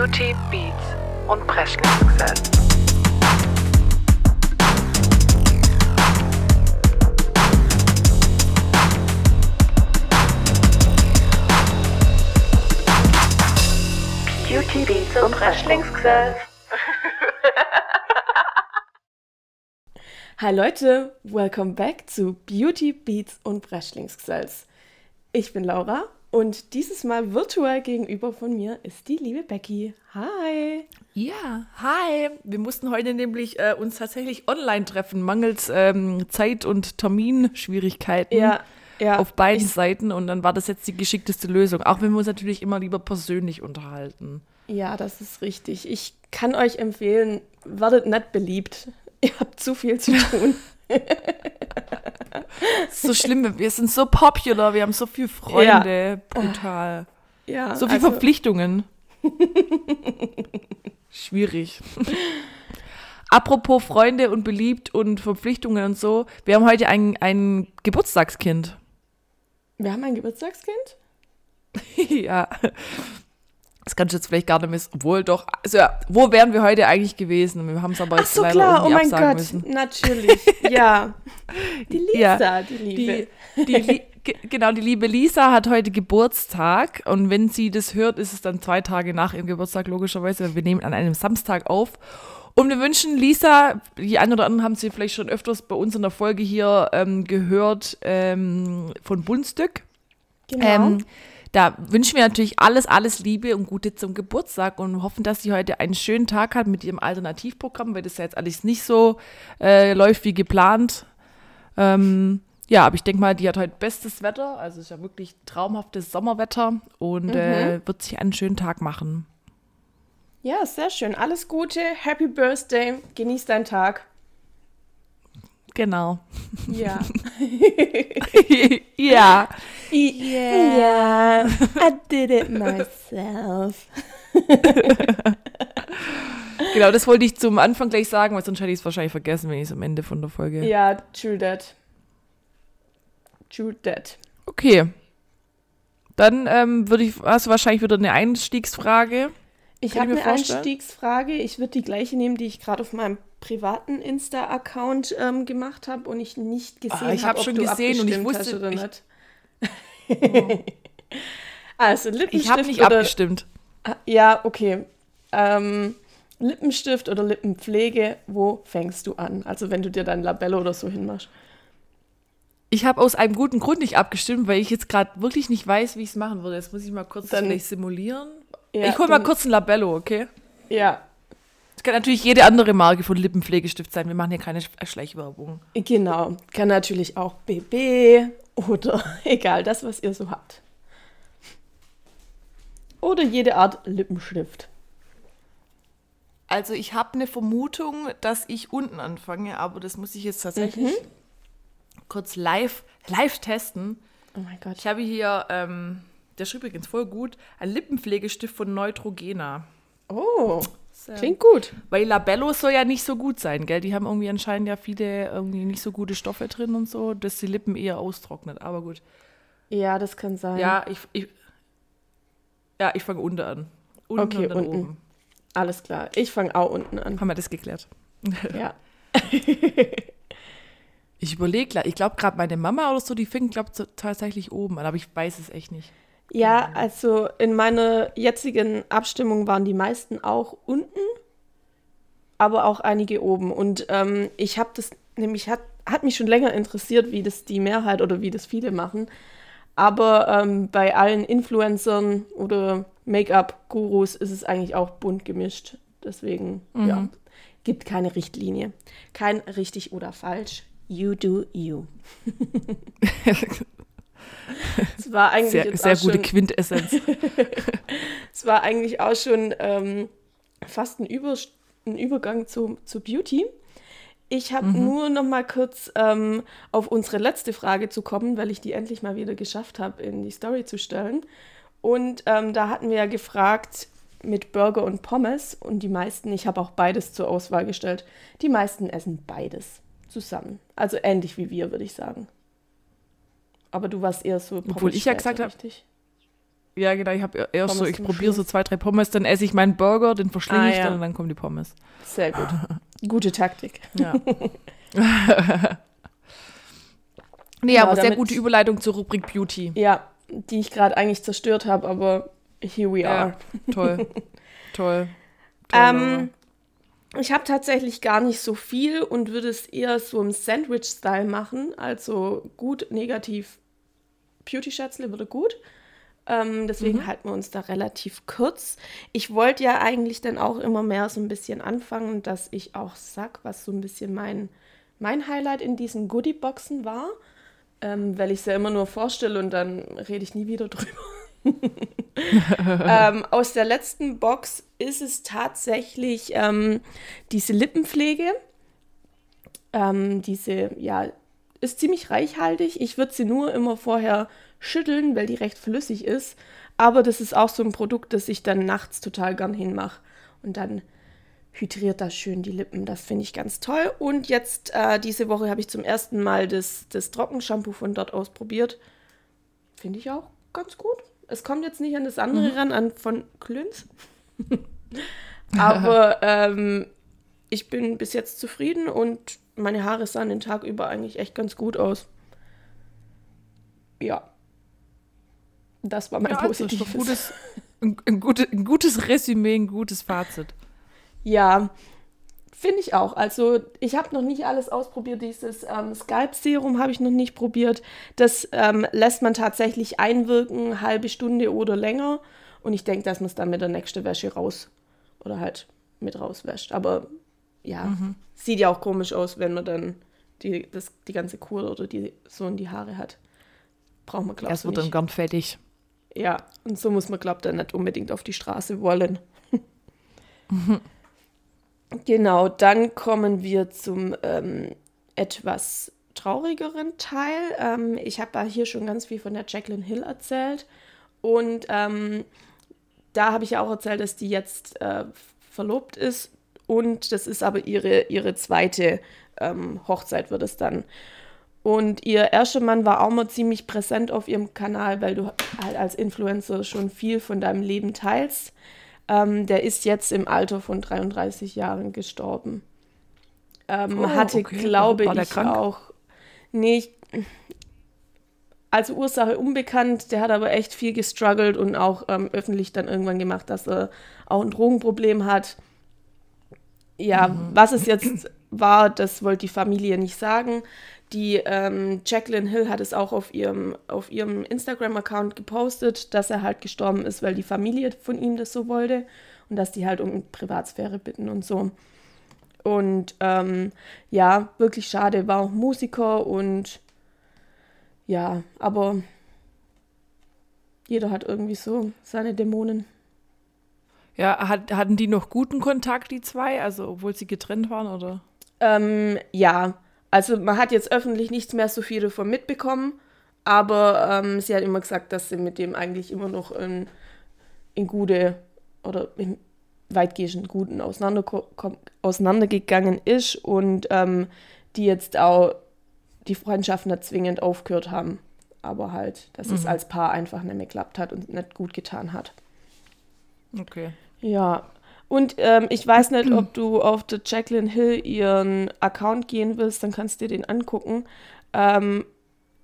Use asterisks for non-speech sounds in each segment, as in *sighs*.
Beauty, Beats und Presley-Success. Beauty, Beats und Wrestlingsgesell. Hi Leute, welcome back zu Beauty, Beats und Breschlingsgesells. Ich bin Laura und dieses Mal virtuell gegenüber von mir ist die liebe Becky. Hi. Ja, hi. Wir mussten heute nämlich äh, uns tatsächlich online treffen, mangels ähm, Zeit- und Terminschwierigkeiten Ja, ja. auf beiden ich, Seiten und dann war das jetzt die geschickteste Lösung. Auch wenn wir uns natürlich immer lieber persönlich unterhalten. Ja, das ist richtig. Ich kann euch empfehlen, werdet nicht beliebt. *laughs* Ihr habt zu viel zu tun. *laughs* So schlimm, wir sind so popular, wir haben so viele Freunde, brutal. ja, So viele also, Verpflichtungen. *laughs* Schwierig. Apropos Freunde und beliebt und Verpflichtungen und so, wir haben heute ein, ein Geburtstagskind. wir haben ein Geburtstagskind? ja. Das kannst du jetzt vielleicht gar nicht missen. Obwohl doch, also ja, wo wären wir heute eigentlich gewesen? Wir haben es aber Ach jetzt so, leider klar. Oh mein Gott. müssen. Natürlich. Ja. *laughs* Die Lisa, Ja, die Liebe. Die, die, *laughs* genau, die liebe Lisa hat heute Geburtstag und wenn sie das hört, ist es dann zwei Tage nach ihrem Geburtstag, logischerweise. weil Wir nehmen an einem Samstag auf. Und wir wünschen Lisa, die einen oder anderen haben sie vielleicht schon öfters bei uns in der Folge hier ähm, gehört, ähm, von Bundstück. Genau. Ähm, da wünschen wir natürlich alles, alles Liebe und Gute zum Geburtstag und hoffen, dass sie heute einen schönen Tag hat mit ihrem Alternativprogramm, weil das ja jetzt alles nicht so äh, läuft wie geplant. Ähm, ja, aber ich denke mal, die hat heute bestes Wetter, also ist ja wirklich traumhaftes Sommerwetter und äh, wird sich einen schönen Tag machen. Ja, sehr schön. Alles Gute. Happy Birthday. Genieß deinen Tag. Genau. Ja. *laughs* ja. yeah. I did it myself. *laughs* Genau, das wollte ich zum Anfang gleich sagen, weil sonst hätte ich es wahrscheinlich vergessen, wenn ich es am Ende von der Folge. Ja, true that. True that. Okay. Dann ähm, würde ich, hast du wahrscheinlich wieder eine Einstiegsfrage. Ich habe eine vorstellen. Einstiegsfrage. Ich würde die gleiche nehmen, die ich gerade auf meinem privaten Insta-Account ähm, gemacht habe und ich nicht gesehen Ah, ich habe, hab schon du gesehen und ich wusste- nicht. *laughs* also Lippenstift Ich habe nicht oder abgestimmt. Ah, Ja, okay. Ähm, Lippenstift oder Lippenpflege, wo fängst du an? Also wenn du dir dein Labello oder so hinmachst. Ich habe aus einem guten Grund nicht abgestimmt, weil ich jetzt gerade wirklich nicht weiß, wie ich es machen würde. Jetzt muss ich mal kurz Dann- simulieren. Ja, ich hole mal kurz ein Labello, okay? Ja, Es kann natürlich jede andere Marke von Lippenpflegestift sein. Wir machen hier keine Sch- Schleichwerbung. genau. Kann natürlich auch BB oder *laughs* egal, das, was ihr so habt. Oder jede Art Lippenstift. Also ich habe eine Vermutung, dass ich unten anfange, aber das muss ich jetzt tatsächlich kurz live, live testen. Oh mein Gott. Ich habe hier, ähm, der ist übrigens voll gut, ein Lippenpflegestift von Neutrogena. Oh, So. klingt gut. Weil Labello soll ja nicht so gut sein, gell? Die haben irgendwie anscheinend ja viele irgendwie nicht so gute Stoffe drin und so, dass die Lippen eher austrocknet. Aber gut. Ja, das kann sein. Ja, ich, ich, ja, ich fange unten an. Unten Okay, und dann unten. oben. Alles klar. Ich fange auch unten an. Haben wir das geklärt? Ja. *laughs* *laughs* Ich überlege, ich glaube gerade meine Mama oder so, die fängt, glaube ich, tatsächlich oben an, aber ich weiß es echt nicht. Ja, also in meiner jetzigen Abstimmung waren die meisten auch unten, aber auch einige oben. Und ähm, ich habe das nämlich, hat, hat mich schon länger interessiert, wie das die Mehrheit oder wie das viele machen. Aber ähm, bei allen Influencern oder Make-up-Gurus ist es eigentlich auch bunt gemischt. Deswegen, ja, gibt keine Richtlinie. Kein richtig oder falsch. You do you. *laughs* Es war *laughs* eigentlich Sehr, sehr gute schon, Quintessenz. *laughs* es war eigentlich auch schon ähm, fast ein, Über ein Übergang zu, zu Beauty. Ich habe nur noch mal kurz ähm, auf unsere letzte Frage zu kommen, weil ich die endlich mal wieder geschafft habe, in die Story zu stellen. Und ähm, da hatten wir ja gefragt mit Burger und Pommes und die meisten, ich habe auch beides zur Auswahl gestellt, die meisten essen beides zusammen. Also ähnlich wie wir, würde ich sagen. Aber du warst eher so Obwohl ich ja gesagt Pommes-Späße, hab- richtig? Ja, genau, ich habe erst so, ich probiere so zwei, drei Pommes, dann esse ich meinen Burger, den verschlinge Ah, ich ja. dann und dann kommen die Pommes. Sehr gut. *laughs* Gute Taktik. Ja. *laughs* *laughs* nee, Genau, aber sehr gute Überleitung zur Rubrik Beauty. Ja, die ich gerade eigentlich zerstört habe, aber here we Ja. are. Toll. Toll. Toll. Ähm, ich habe tatsächlich gar nicht so viel und würde es eher so im Sandwich-Style machen. Also gut, negativ. Beauty-Schätzle würde gut. Ähm, deswegen halten wir uns da relativ kurz. Ich wollte ja eigentlich dann auch immer mehr so ein bisschen anfangen, dass ich auch sag, was so ein bisschen mein, mein Highlight in diesen Goodie-Boxen war. Ähm, weil ich es ja immer nur vorstelle und dann rede ich nie wieder *laughs* drüber. *laughs* ähm, aus der letzten Box ist es tatsächlich ähm, diese Lippenpflege. Ähm, diese, ja, ist ziemlich reichhaltig. Ich würde sie nur immer vorher schütteln, weil die recht flüssig ist. Aber das ist auch so ein Produkt, das ich dann nachts total gern hinmache. Und dann hydriert das schön die Lippen. Das finde ich ganz toll. Und jetzt, äh, diese Woche, habe ich zum ersten Mal das, das Trockenshampoo von dort ausprobiert. Finde ich auch ganz gut. Es kommt jetzt nicht an das andere ran, an von Klüns. *laughs* Aber ähm, ich bin bis jetzt zufrieden und meine Haare sahen den Tag über eigentlich echt ganz gut aus. Ja. Das war mein ja, positives. doch gutes, ein, ein, gute, ein gutes Resümee, ein gutes Fazit. Ja, finde ich auch. Also ich habe noch nicht alles ausprobiert. Dieses ähm, Scalp-Serum habe ich noch nicht probiert. Das ähm, lässt man tatsächlich einwirken, halbe Stunde oder länger. Und ich denke, dass man es dann mit der nächsten Wäsche raus oder halt mit rauswäscht. Aber ja, sieht ja auch komisch aus, wenn man dann die, das, die ganze Kur oder die so in die Haare hat. Braucht man, glaube ich, Es wird dann nicht. gern fertig. Ja, und so muss man, glaubt, dann nicht unbedingt auf die Straße wollen. *laughs* genau, dann kommen wir zum ähm, etwas traurigeren Teil. Ähm, ich habe hier schon ganz viel von der Jacqueline Hill erzählt. Und ähm, da habe ich ja auch erzählt, dass die jetzt äh, verlobt ist. Und das ist aber ihre, ihre zweite ähm, Hochzeit, wird es dann. Und ihr erster Mann war auch mal ziemlich präsent auf ihrem Kanal, weil du halt als Influencer schon viel von deinem Leben teilst. Ähm, der ist jetzt im Alter von 33 Jahren gestorben. Ähm, Oh, hatte, okay. glaube War der ich, krank? auch. Nee, ich- also Ursache unbekannt, der hat aber echt viel gestruggelt und auch ähm, öffentlich dann irgendwann gemacht, dass er auch ein Drogenproblem hat. Ja, Mhm. was es jetzt war, das wollte die Familie nicht sagen. Die ähm, Jacqueline Hill hat es auch auf ihrem, auf ihrem Instagram-Account gepostet, dass er halt gestorben ist, weil die Familie von ihm das so wollte und dass die halt um Privatsphäre bitten und so. Und ähm, ja, wirklich schade, war auch Musiker und ja, aber jeder hat irgendwie so seine Dämonen. Ja, hat, hatten die noch guten Kontakt, die zwei? Also, obwohl sie getrennt waren, oder? Ähm, ja, also man hat jetzt öffentlich nichts mehr so viel davon mitbekommen, aber ähm, sie hat immer gesagt, dass sie mit dem eigentlich immer noch in, in gute oder in weitgehend guten auseinandergegangen ist und ähm, die jetzt auch die Freundschaft nicht zwingend aufgehört haben, aber halt, dass es als Paar einfach nicht mehr geklappt hat und nicht gut getan hat. Okay. Ja, und ähm, ich weiß nicht, ob du auf der Jacqueline Hill ihren Account gehen willst, dann kannst du dir den angucken. Ähm,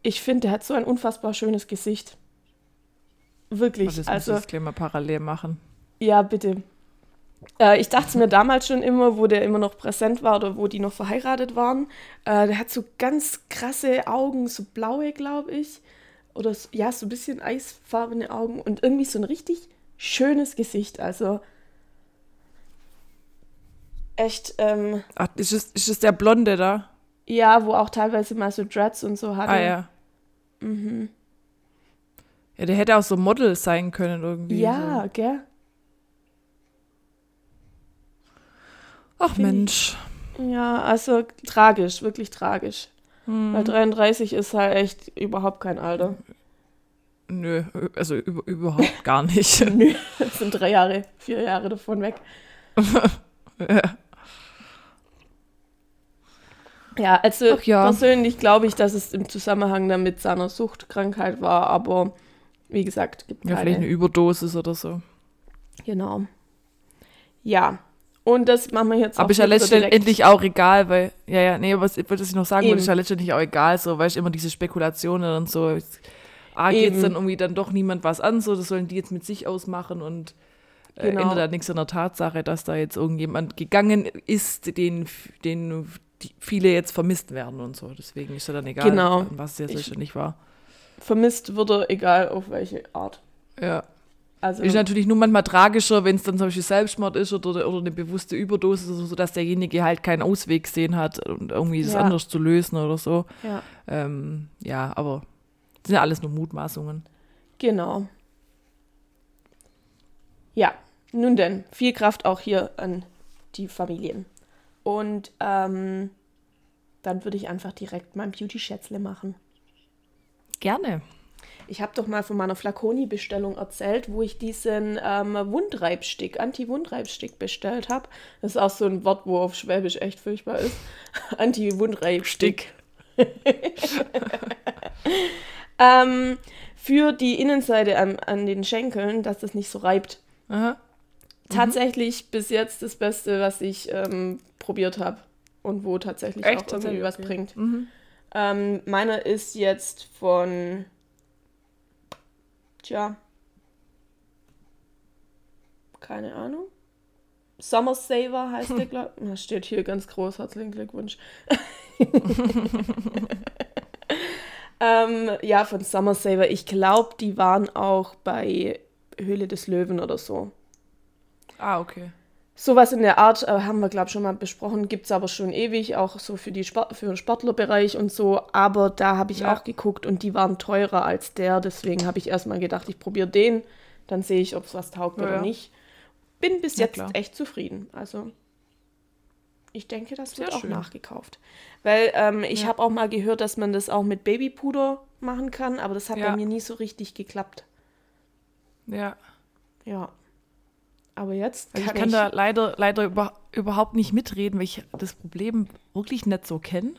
ich finde, der hat so ein unfassbar schönes Gesicht. Wirklich. Das muss also, ich jetzt gleich mal parallel machen. ja, bitte. Äh, ich dachte mir damals schon immer, wo der immer noch präsent war oder wo die noch verheiratet waren. Äh, der hat so ganz krasse Augen, so blaue, glaube ich. Oder so, ja, so ein bisschen eisfarbene Augen und irgendwie so ein richtig schönes Gesicht. Also echt, ähm, Ach, ist es, ist es der Blonde da? ja, wo auch teilweise mal so Dreads und so hatte. Ah, ja. Mhm. Ja, der hätte auch so Model sein können irgendwie. Ja, gell? So. Ach Find ich- Mensch. Ja, also tragisch, wirklich tragisch. Hm. Weil 33 ist halt echt überhaupt kein Alter. Nö, also über, überhaupt gar nicht. *laughs* Nö, das sind drei Jahre, vier Jahre davon weg. *laughs* ja. Ja, also ja. persönlich glaube ich, dass es im Zusammenhang damit seiner Suchtkrankheit war, aber wie gesagt, gibt Ja, keine. vielleicht eine Überdosis oder so. Genau. Ja. Und das machen wir jetzt Aber ist ja nicht so direkt. letztendlich auch egal, weil, ja, ja, nee, was, was ich noch sagen wollte, ist ja letztendlich auch egal, so, weil ich immer diese Spekulationen und so, ah, geht Eben. dann irgendwie dann doch niemand was an, so, das sollen die jetzt mit sich ausmachen und äh, Genau. ändert da nichts an der Tatsache, dass da jetzt irgendjemand gegangen ist, den, den die viele jetzt vermisst werden und so. Deswegen ist ja dann egal, Genau. was der Ich- letztendlich war. Vermisst wurde, egal auf welche Art. Ja. Also, Ist natürlich nur manchmal tragischer, wenn es dann zum Beispiel Selbstmord ist oder, oder eine bewusste Überdosis, oder so dass derjenige halt keinen Ausweg gesehen hat und irgendwie das Ja. anders zu lösen oder so. ja, Ähm, ja, aber das sind ja alles nur Mutmaßungen. genau. Ja, nun denn, viel Kraft auch hier an die Familien. Und ähm, dann würde ich einfach direkt mein Beauty-Schätzle machen. Gerne. Ich habe doch mal von meiner Flaconi-Bestellung erzählt, wo ich diesen ähm, Wundreibstick, Anti-Wundreibstick bestellt habe. Das ist auch so ein Wort, wo auf Schwäbisch echt furchtbar ist. *laughs* Anti-Wundreibstick. *laughs* ähm, für die Innenseite an, an den Schenkeln, dass das nicht so reibt. Aha. Tatsächlich bis jetzt das Beste, was ich ähm, probiert habe. Und wo tatsächlich Echt? auch irgendwie Tatsächlich? was Okay. bringt. Mhm. Ähm, meiner ist jetzt von. Tja. Keine Ahnung. Summer Saver heißt der, glaube ich. Das steht hier ganz groß. Herzlichen Glückwunsch. *laughs* ähm, ja, von Summer Saver. Ich glaube, die waren auch bei Höhle des Löwen oder so. Ah, okay. Sowas in der Art äh, haben wir, glaube ich, schon mal besprochen. Gibt es aber schon ewig, auch so für, die Sport, für den Sportlerbereich und so. Aber da habe ich Ja. auch geguckt und die waren teurer als der. Deswegen habe ich erstmal gedacht, ich probiere den. Dann sehe ich, ob es was taugt Ja, oder ja. nicht. Bin bis jetzt echt zufrieden. Also, ich denke, das wird Sehr auch schön. nachgekauft. Weil ähm, ich habe auch mal gehört, dass man das auch mit Babypuder machen kann. Aber das hat bei mir nie so richtig geklappt. Ja. Ja. Aber jetzt Also ich kann kann da leider, leider über, überhaupt nicht mitreden, weil ich das Problem wirklich nicht so kenne.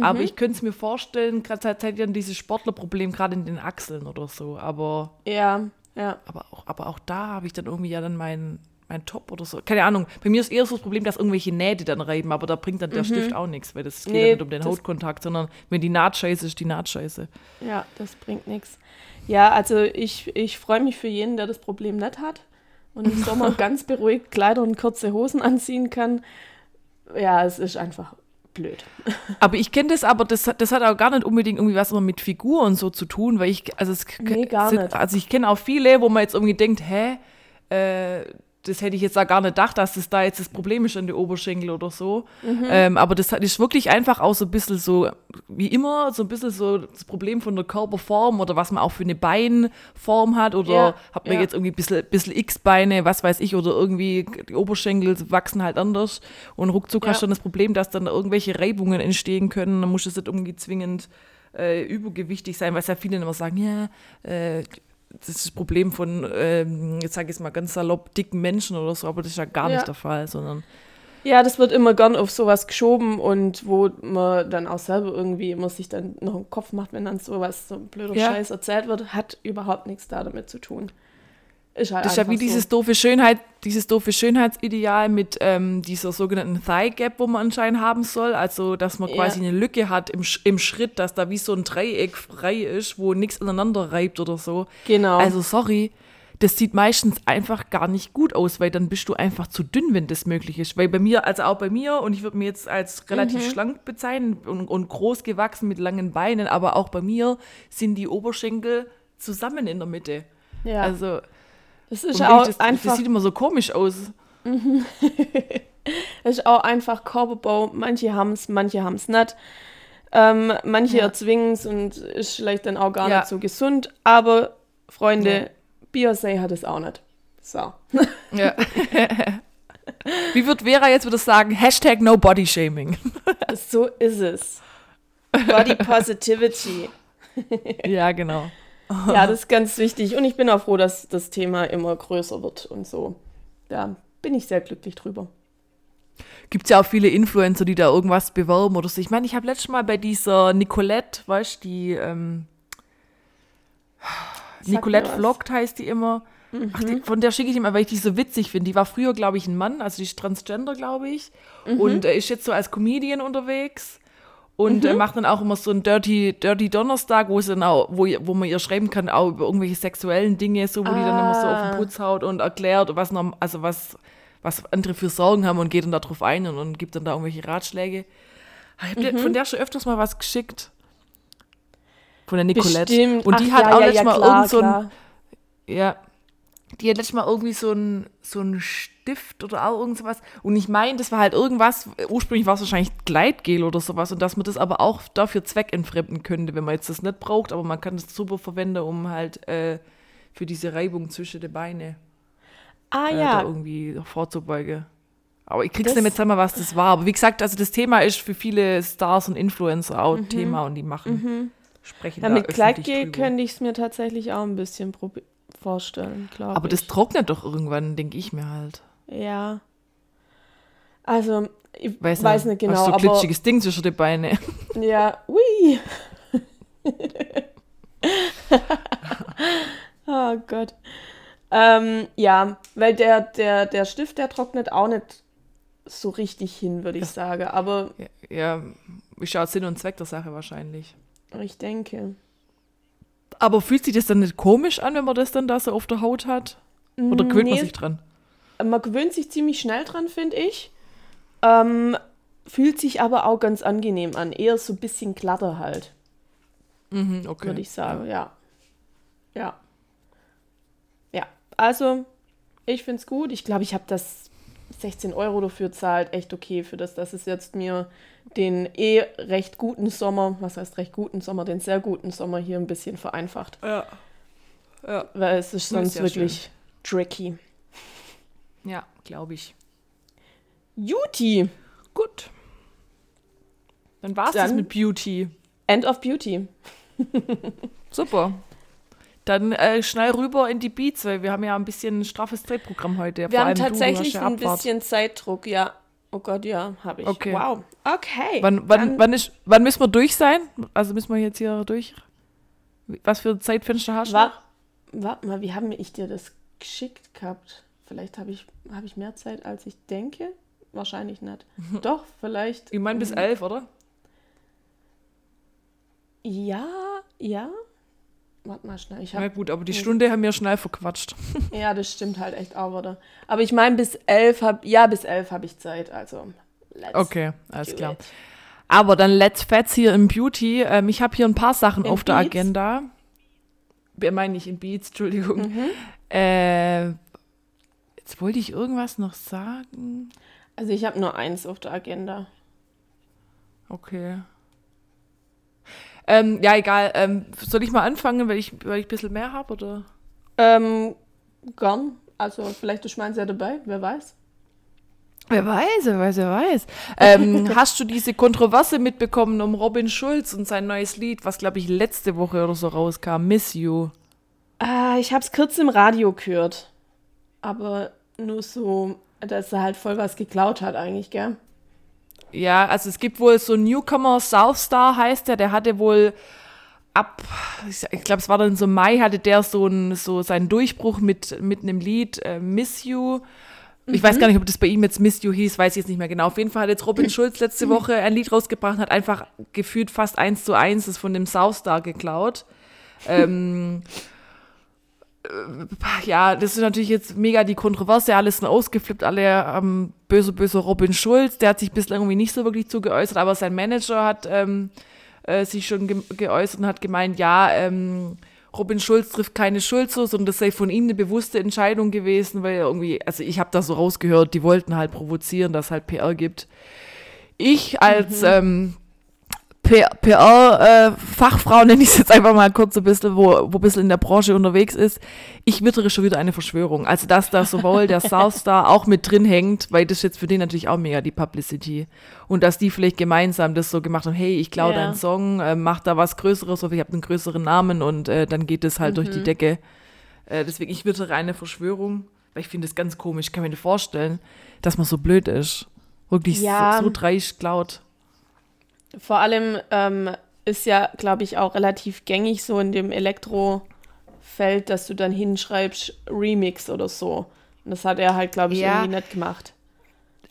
Aber Mhm. ich könnte es mir vorstellen, gerade seit seit dann dieses Sportlerproblem, gerade in den Achseln oder so. Aber, Ja, ja. aber, auch, aber auch da habe ich dann irgendwie ja dann meinen mein Top oder so. Keine Ahnung. Bei mir ist eher so das Problem, dass irgendwelche Nähte dann reiben, aber da bringt dann der Stift auch nichts, weil das geht Mhm. Nee, ja nicht um den Hautkontakt, sondern wenn die Naht scheiße ist, die Naht scheiße. Ja, das bringt nichts. Ja, also ich, ich freue mich für jeden, der das Problem nicht hat und im Sommer *laughs* ganz beruhigt Kleider und kurze Hosen anziehen kann. Ja, es ist einfach blöd. *laughs* Aber ich kenne das, aber das, hat- das hat auch gar nicht unbedingt irgendwie was mit Figur und so zu tun, weil ich, also es, Nee, gar sind- nicht. Also ich kenne auch viele, wo man jetzt irgendwie denkt, hä, äh, das hätte ich jetzt da gar nicht gedacht, dass das da jetzt das Problem ist an die Oberschenkel oder so. Mhm. Ähm, aber das ist wirklich einfach auch so ein bisschen so, wie immer, so ein bisschen so das Problem von der Körperform oder was man auch für eine Beinform hat oder Ja, hat man ja. jetzt irgendwie ein bisschen, bisschen X-Beine, was weiß ich, oder irgendwie die Oberschenkel wachsen halt anders und ruckzuck Ja. hast du dann das Problem, dass dann irgendwelche Reibungen entstehen können, dann muss es nicht irgendwie zwingend äh, übergewichtig sein, weil ja viele immer sagen, ja, äh, das ist das Problem von, ähm, jetzt sage ich es mal ganz salopp, dicken Menschen oder so, aber das ist ja gar Ja. nicht der Fall, sondern Ja, das wird immer gern auf sowas geschoben und wo man dann auch selber irgendwie immer sich dann noch einen Kopf macht, wenn dann sowas, so ein blöder Ja. Scheiß erzählt wird, hat überhaupt nichts da damit zu tun. Ist halt Das ist ja wie dieses doofe Schönheit, dieses doofe Schönheitsideal mit ähm, dieser sogenannten Thigh Gap, wo man anscheinend haben soll. Also, dass man Ja. quasi eine Lücke hat im, im Schritt, dass da wie so ein Dreieck frei ist, wo nichts aneinander reibt oder so. Genau. Also, sorry, das sieht meistens einfach gar nicht gut aus, weil dann bist du einfach zu dünn, wenn das möglich ist. Weil bei mir, also auch bei mir, und ich würde mir jetzt als relativ Mhm. schlank bezeichnen und, und groß gewachsen mit langen Beinen, aber auch bei mir sind die Oberschenkel zusammen in der Mitte. ja, Also, das ist auch das, einfach das sieht immer so komisch aus. Das *laughs* ist auch einfach Körperbau. Manche haben es, manche haben es nicht. Ähm, manche Ja. erzwingen es und ist vielleicht dann auch gar Ja. nicht so gesund. Aber, Freunde, Ja. Beyoncé hat es auch nicht. So. *laughs* Ja. Wie wird Vera jetzt wieder sagen? Hashtag no body shaming. so ist es. Body Positivity. *laughs* ja, genau. Ja, *laughs* das ist ganz wichtig. Und ich bin auch froh, dass das Thema immer größer wird und so. Da bin ich sehr glücklich drüber. Gibt es ja auch viele Influencer, die da irgendwas bewerben oder so. Ich meine, ich habe letztes Mal bei dieser Nicolette, weißt du, die, ähm, Nicolette. Vlogt heißt die immer. Ach, die, von der schicke ich immer, weil ich die so witzig finde. Die war früher, glaube ich, ein Mann, also die ist Transgender, glaube ich. Und äh, ist jetzt so als Comedian unterwegs. Und äh, macht dann auch immer so einen Dirty, Dirty Donnerstag, wo, dann auch, wo, wo man ihr schreiben kann, auch über irgendwelche sexuellen Dinge, so, wo die dann immer so auf den Putz haut und erklärt, was, norm- also was, was andere für Sorgen haben und geht dann darauf ein und, und gibt dann da irgendwelche Ratschläge. Ah, Ich habe dir von der schon öfters mal was geschickt. Von der Nicolette. Bestimmt. Und die Ach, hat ja, auch ja, letztes ja, Mal irgend so ein, ja, die hat letztes Mal irgendwie so ein, so ein Stift oder auch irgend sowas. Und ich meine, das war halt irgendwas, ursprünglich war es wahrscheinlich Gleitgel oder sowas und dass man das aber auch dafür zweckentfremden könnte, wenn man jetzt das nicht braucht, aber man kann das super verwenden, um halt äh, für diese Reibung zwischen den Beinen Ah äh, ja, irgendwie vorzubeugen. Aber ich krieg's Das- nicht mehr zusammen, was das war. Aber wie gesagt, also das Thema ist für viele Stars und Influencer auch Thema und die machen, sprechen Mhm. ja da mit Gleitgel könnte ich es mir tatsächlich auch ein bisschen probi- vorstellen, glaube Aber ich. das trocknet doch irgendwann, denke ich mir halt. Ja. Also, ich Weiß, weiß, nicht genau, Hast so ein aber glitschiges Ding zwischen den Beinen. *laughs* *laughs* ja, ui. *laughs* oh Gott. Ähm, ja, weil der, der, der Stift, der trocknet auch nicht so richtig hin, würde ich sagen. Aber Ja, ja, ja auch Sinn und Zweck der Sache wahrscheinlich. ich denke. Aber fühlt sich das dann nicht komisch an, wenn man das dann da so auf der Haut hat? Oder gewöhnt man Nee, sich dran? Man gewöhnt sich ziemlich schnell dran, finde ich. Ähm, fühlt sich aber auch ganz angenehm an. Eher so ein bisschen glatter halt, Mhm, okay. würde ich sagen, ja. Ja. Ja, also ich finde es gut. Ich glaube, ich habe das 16 Euro dafür zahlt. Echt okay für das, dass es jetzt mir den eh recht guten Sommer, was heißt recht guten Sommer, den sehr guten Sommer hier ein bisschen vereinfacht. Ja. Ja, Weil es ist sonst sehr wirklich tricky. ja glaube ich. Juti, Gut. Dann war's das Dann- mit Beauty. End of Beauty. *laughs* Super. Dann äh, schnell rüber in die Beats, weil wir haben ja ein bisschen ein straffes Zeitprogramm heute. Wir haben tatsächlich ja ein bisschen Zeitdruck, ja. Oh Gott, ja, habe ich. Okay. Wow. Okay. Wann, wann, wann, ist, wann müssen wir durch sein? Also müssen wir jetzt hier durch? Was für ein Zeitfenster hast du? Wa Warte mal, wie haben ich dir das geschickt gehabt? Vielleicht habe ich, hab ich mehr Zeit, als ich denke. Wahrscheinlich nicht. Doch, vielleicht. Ich meine bis elf, oder? Ja, ja. Warte mal schnell. Ich Na hab, gut, aber die Stunde haben wir schnell verquatscht. *laughs* ja, das stimmt halt echt auch, oder? Aber ich meine, bis elf habe ja, bis elf habe ich Zeit. Also, let's Okay, alles klar. it. Aber dann Let's Fats hier im Beauty. Ähm, ich habe hier ein paar Sachen In auf der Beats? Agenda. Ich meine nicht in Beats, Entschuldigung. Mhm. Äh, jetzt wollte ich irgendwas noch sagen. Also, ich habe nur eins auf der Agenda. Okay. Ähm, ja, egal. Ähm, soll ich mal anfangen, weil ich, weil ich ein bisschen mehr habe? Oder? Ähm, gern. Also, vielleicht ist meins ja dabei, wer weiß. Wer weiß, wer weiß, wer weiß. *laughs* Ähm, hast du diese Kontroverse mitbekommen um Robin Schulz und sein neues Lied, was, glaube ich, letzte Woche oder so rauskam? Miss You. Ah, ich habe es kurz im Radio gehört. Aber nur so, dass er halt voll was geklaut hat eigentlich, gell? Ja, also es gibt wohl so einen Newcomer, Southstar heißt der, der hatte wohl ab, ich glaube, es war dann so Mai, hatte der so, ein, so seinen Durchbruch mit, mit einem Lied äh, Miss You. Ich weiß gar nicht, ob das bei ihm jetzt Miss You hieß, weiß ich jetzt nicht mehr genau. Auf jeden Fall hat jetzt Robin *laughs* Schulz letzte Woche ein Lied rausgebracht, hat einfach gefühlt fast eins zu eins das von dem Southstar geklaut. ähm, äh, *laughs* ja, das ist natürlich jetzt mega die Kontroverse, alles sind ausgeflippt, alle ähm, böse, böse Robin Schulz, der hat sich bislang irgendwie nicht so wirklich zu geäußert, aber sein Manager hat ähm, äh, sich schon ge geäußert und hat gemeint, ja, ähm, Robin Schulz trifft keine Schuld so, sondern das sei von ihm eine bewusste Entscheidung gewesen, weil irgendwie, also ich habe da so rausgehört, die wollten halt provozieren, dass halt PR gibt. Ich als ähm, PR-Fachfrau, *laughs* nenne ich es jetzt einfach mal kurz ein bisschen, wo, wo ein bisschen in der Branche unterwegs ist, ich wittere schon wieder eine Verschwörung. Also, dass da sowohl der Southstar *laughs* auch mit drin hängt, weil das jetzt für den natürlich auch mega die Publicity. Und dass die vielleicht gemeinsam das so gemacht haben, hey, ich klaue Ja. deinen Song, äh, mach da was Größeres oder ich habe einen größeren Namen und äh, dann geht es halt durch die Decke. Äh, deswegen, ich wittere eine Verschwörung, weil ich finde es ganz komisch. Ich kann mir nicht vorstellen, dass man so blöd ist. Wirklich Ja. so, so dreist klaut. Vor allem ähm, ist ja, glaube ich, auch relativ gängig so in dem Elektro- Feld, dass du dann hinschreibst Remix oder so. Und das hat er halt, glaube ich, Ja. irgendwie nicht gemacht.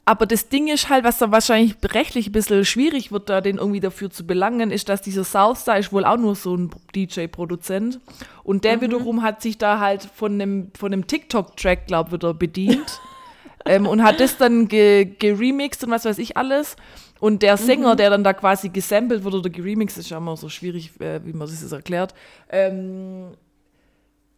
Aber das Ding ist halt, was da wahrscheinlich rechtlich ein bisschen schwierig wird, da den irgendwie dafür zu belangen, ist, dass dieser Southstar ist wohl auch nur so ein DJ-Produzent. Und der wiederum hat sich da halt von einem, von einem TikTok-Track, glaube ich, wieder bedient. *laughs* ähm, und hat das dann ge geremixed und was weiß ich alles. Und der Sänger, der dann da quasi gesampelt wird oder geremixed, ist ja immer so schwierig, äh, wie man sich das erklärt. Ähm,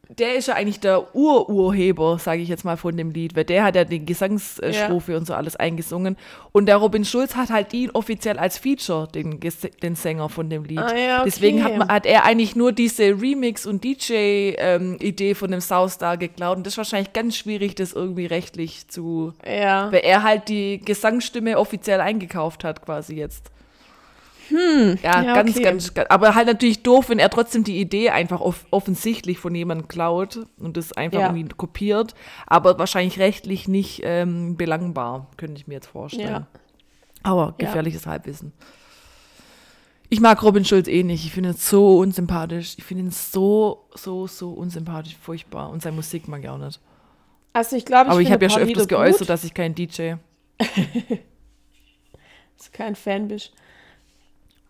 der ist ja eigentlich der Ururheber, sage ich jetzt mal, von dem Lied, weil der hat ja die Gesangsstrophe und so alles eingesungen. Und der Robin Schulz hat halt ihn offiziell als Feature, den, den Sänger von dem Lied. Ah ja, okay. Deswegen hat, man, hat er eigentlich nur diese Remix- und DJ-Idee von dem Southstar geklaut. Und das ist wahrscheinlich ganz schwierig, das irgendwie rechtlich zu. Ja. Weil er halt die Gesangsstimme offiziell eingekauft hat, quasi jetzt. Hm, ja, ja, ganz, okay. ganz, ganz, aber halt natürlich doof, wenn er trotzdem die Idee einfach off offensichtlich von jemandem klaut und das einfach Ja. irgendwie kopiert, aber wahrscheinlich rechtlich nicht ähm, belangbar, könnte ich mir jetzt vorstellen. Ja. Aber gefährliches Halbwissen. Ich mag Robin Schulz eh nicht. Ich finde ihn so unsympathisch. Ich finde ihn so, so, so unsympathisch, furchtbar. Und seine Musik mag ich auch nicht. Also ich glaube, ich aber ich habe ja schon öfters Lieder geäußert, gut, dass ich kein DJ, dass du kein Fan bist.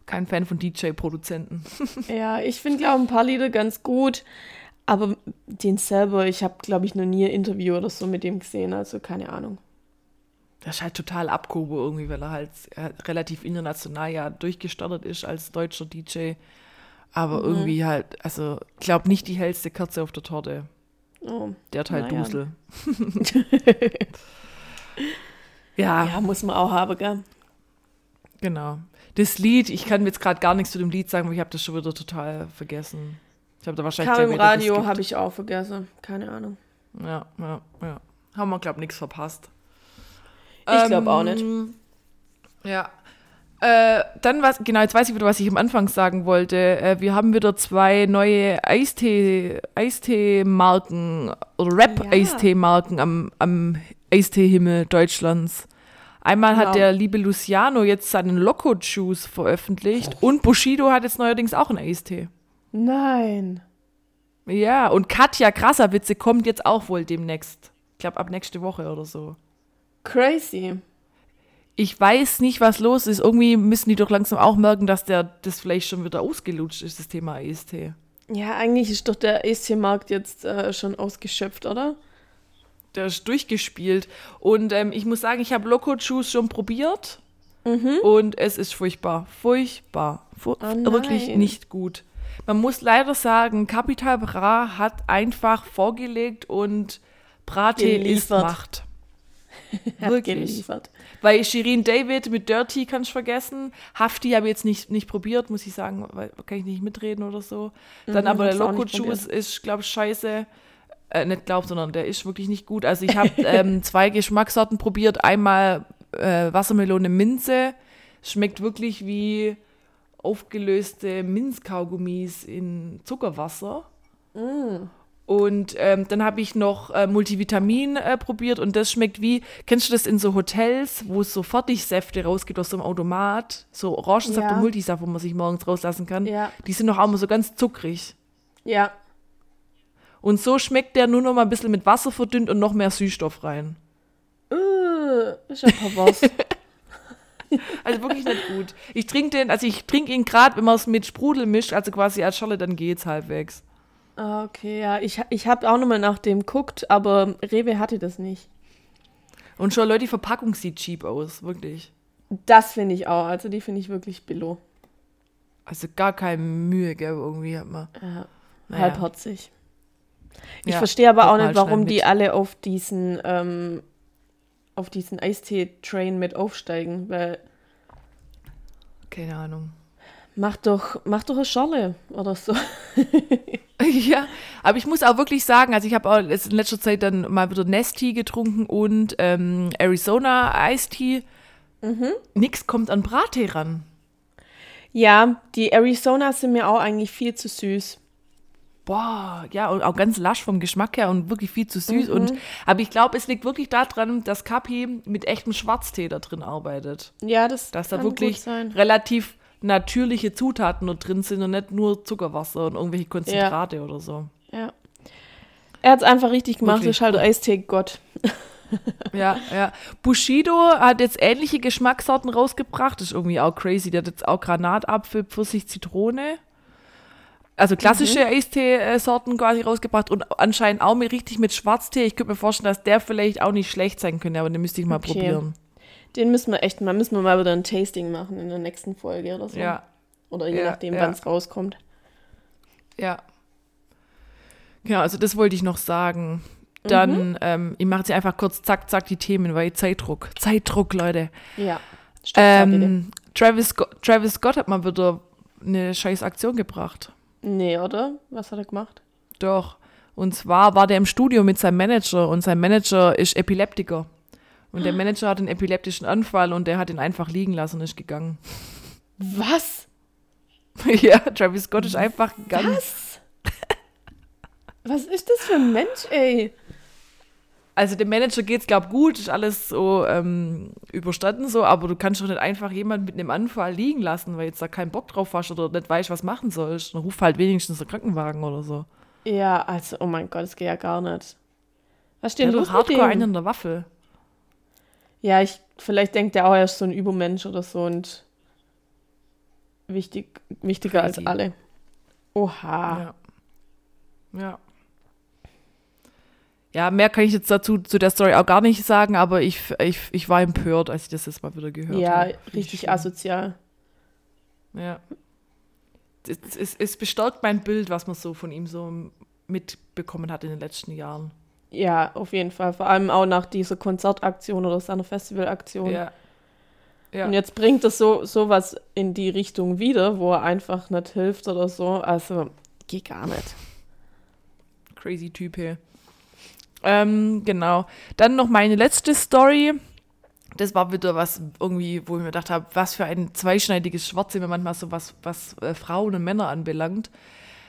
Kein Fan von DJ-Produzenten. *laughs* Ja, ich finde, glaube ein paar Lieder ganz gut. Aber den selber, ich habe, glaube ich, noch nie ein Interview oder so mit dem gesehen. Also keine Ahnung. Das ist halt total abgehoben irgendwie, weil er halt relativ international ja durchgestartet ist als deutscher DJ. Aber Mhm. irgendwie halt, also ich glaube nicht die hellste Kerze auf der Torte. Oh. Der hat halt Naja. Dusel. *laughs* *laughs* ja, Ja, muss man auch haben, gell? Genau. Das Lied, ich kann jetzt gerade gar nichts zu dem Lied sagen, weil ich habe das schon wieder total vergessen. Ich habe da wahrscheinlich Kam im Radio, habe ich auch vergessen. Keine Ahnung. Ja, ja, ja. Haben wir, glaube ich, nichts verpasst. Ich glaube auch nicht. Ähm, Ja. Äh, dann was, genau, jetzt weiß ich wieder, was ich am Anfang sagen wollte. Äh, wir haben wieder zwei neue Eistee, Eistee-Marken oder Rap-Eistee-Marken am, am Eistee-Himmel Deutschlands. Einmal hat Genau. der liebe Luciano jetzt seinen Loco Juice veröffentlicht und Bushido hat jetzt neuerdings auch einen Eistee. Nein. Ja, und Katja Krasavitze kommt jetzt auch wohl demnächst. Ich glaube, ab nächste Woche oder so. Crazy. Ich weiß nicht, was los ist. Irgendwie müssen die doch langsam auch merken, dass der das vielleicht schon wieder ausgelutscht ist, das Thema EST. Ja, eigentlich ist doch der ESC-Markt jetzt äh, schon ausgeschöpft, oder? Der ist durchgespielt. Und ähm, ich muss sagen, ich habe Loco Juice schon probiert. Und es ist furchtbar. Furchtbar. Fu Oh wirklich nicht gut. Man muss leider sagen, Capital Bra hat einfach vorgelegt und Brate ist. Macht. *laughs* Wirklich. geliefert. Weil Shirin David mit Dirty kann ich vergessen. Hafti habe ich jetzt nicht, nicht probiert, muss ich sagen, weil kann ich nicht mitreden oder so. Dann Mhm, aber der Loco Juice ist, glaube ich, scheiße. Äh, nicht glaub, sondern der ist wirklich nicht gut. Also ich habe *laughs* ähm, zwei Geschmackssorten probiert. Einmal äh, Wassermelone Minze. Schmeckt wirklich wie aufgelöste Minzkaugummis in Zuckerwasser. Und ähm, dann habe ich noch äh, Multivitamin äh, probiert und das schmeckt wie, kennst du das in so Hotels, wo es so Fertigsäfte rausgibt aus so einem Automat? So Orangensaft Ja. und Multisaft, wo man sich morgens rauslassen kann. Ja. Die sind doch auch immer so ganz zuckrig. Ja. Und so schmeckt der nur noch mal ein bisschen mit Wasser verdünnt und noch mehr Süßstoff rein. Äh, ist ja pervers. *laughs* Also wirklich nicht gut. Ich trinke den, also ich trinke ihn gerade, wenn man es mit Sprudel mischt, also quasi als Scholle, dann geht's halbwegs. ah, okay, ja. Ich, ich habe auch nochmal nach dem geguckt, aber Rewe hatte das nicht. Und schon Leute, die Verpackung sieht cheap aus, wirklich. Das finde ich auch. Also die finde ich wirklich billo. Also gar keine Mühe, gell, irgendwie hat man. Ja. Naja. Halbherzig. Ich Ja, verstehe aber auch nicht, warum die alle auf diesen, ähm, auf diesen Eistee-Train mit aufsteigen, weil Keine Ahnung. mach doch, mach doch eine Schorle oder so. *laughs* Ja, aber ich muss auch wirklich sagen, also ich habe auch in letzter Zeit dann mal wieder Nestea getrunken und ähm, Arizona Iced Tea. Nix kommt an Brattee ran. Ja, die Arizona sind mir auch eigentlich viel zu süß. Boah, ja, und auch ganz lasch vom Geschmack her und wirklich viel zu süß. Und, aber ich glaube, es liegt wirklich daran, dass Kapi mit echtem Schwarztee da drin arbeitet. Ja, das Dass da wirklich relativ natürliche Zutaten nur drin sind und nicht nur Zuckerwasser und irgendwelche Konzentrate oder so. Ja. Er hat es einfach richtig gemacht, Wirklich. ist halt Eistee-Gott. *laughs* Ja, ja. Bushido hat jetzt ähnliche Geschmackssorten rausgebracht. Das ist irgendwie auch crazy. Der hat jetzt auch Granatapfel, Pfirsich, Zitrone. Also klassische Mhm. Eistee-Sorten quasi rausgebracht und anscheinend auch mit, richtig mit Schwarztee. Ich könnte mir vorstellen, dass der vielleicht auch nicht schlecht sein könnte, aber den müsste ich mal Okay. probieren. Den müssen wir echt mal, müssen wir mal wieder ein Tasting machen in der nächsten Folge oder so. Ja, Oder je Ja, nachdem, ja. wann es rauskommt. ja. Genau, also das wollte ich noch sagen. Dann, ähm, ich mache jetzt einfach kurz zack, zack die Themen, weil Zeitdruck. Zeitdruck, Leute. Ja. Ähm, Travis, Travis Scott hat mal wieder eine scheiß Aktion gebracht. Nee, oder? Was hat er gemacht? Doch. Und zwar war der im Studio mit seinem Manager und sein Manager ist Epileptiker. Und der Manager hat einen epileptischen Anfall und der hat ihn einfach liegen lassen und ist gegangen. Was? *laughs* ja, Travis Scott ist einfach gegangen. Was? Was ist das für ein Mensch, ey? Also dem Manager geht's glaub gut, ist alles so ähm, überstanden so, aber du kannst doch nicht einfach jemanden mit einem Anfall liegen lassen, weil jetzt da keinen Bock drauf hast oder nicht weißt, was machen sollst. Dann ruf halt wenigstens einen Krankenwagen oder so. Ja, also, oh mein Gott, das geht ja gar nicht. Was steht Der los hardcore einen in der Waffel. Ja, ich, vielleicht denkt er auch, er ist so ein Übermensch oder so und wichtig, wichtiger Crazy. als alle. Oha. Ja. Ja. Ja, mehr kann ich jetzt dazu zu der Story auch gar nicht sagen, aber ich, ich, ich war empört, als ich das jetzt mal wieder gehört Ja, habe. richtig schlimm. asozial. Ja. Es, es, es bestärkt mein Bild, was man so von ihm so mitbekommen hat in den letzten Jahren. Ja, auf jeden Fall. Vor allem auch nach dieser Konzertaktion oder seiner Festivalaktion. Ja. Ja. Und jetzt bringt es so sowas in die Richtung wieder, wo er einfach nicht hilft oder so. Also, geht gar nicht. Crazy Typ hier. Ähm, genau. Dann noch meine letzte Story. Das war wieder was irgendwie, wo ich mir gedacht habe, was für ein zweischneidiges Schwert sind wir manchmal so was, was äh, Frauen und Männer anbelangt.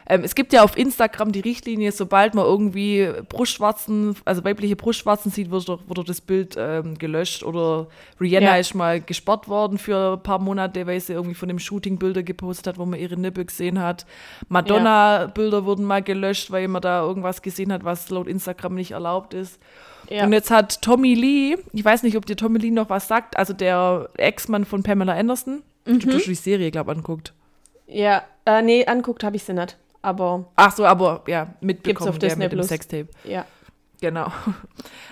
Ähm, es gibt ja auf Instagram die Richtlinie, sobald man irgendwie Brustwarzen, also weibliche Brustwarzen sieht, wird doch das Bild ähm, gelöscht. Oder Rihanna Ja. ist mal gesperrt worden für ein paar Monate, weil sie irgendwie von dem Shooting Bilder gepostet hat, wo man ihre Nippel gesehen hat. Madonna-Bilder wurden mal gelöscht, weil man da irgendwas gesehen hat, was laut Instagram nicht erlaubt ist. Ja. Und jetzt hat Tommy Lee, ich weiß nicht, ob dir Tommy Lee noch was sagt, also der Ex-Mann von Pamela Anderson. Mhm. Ich habe die Serie, glaube ich, anguckt. ja, äh, nee, anguckt habe ich sie nicht. Aber Ach so, aber ja, mitbekommen, auf der Disney mit dem Plus. Sextape. ja. Genau. *laughs*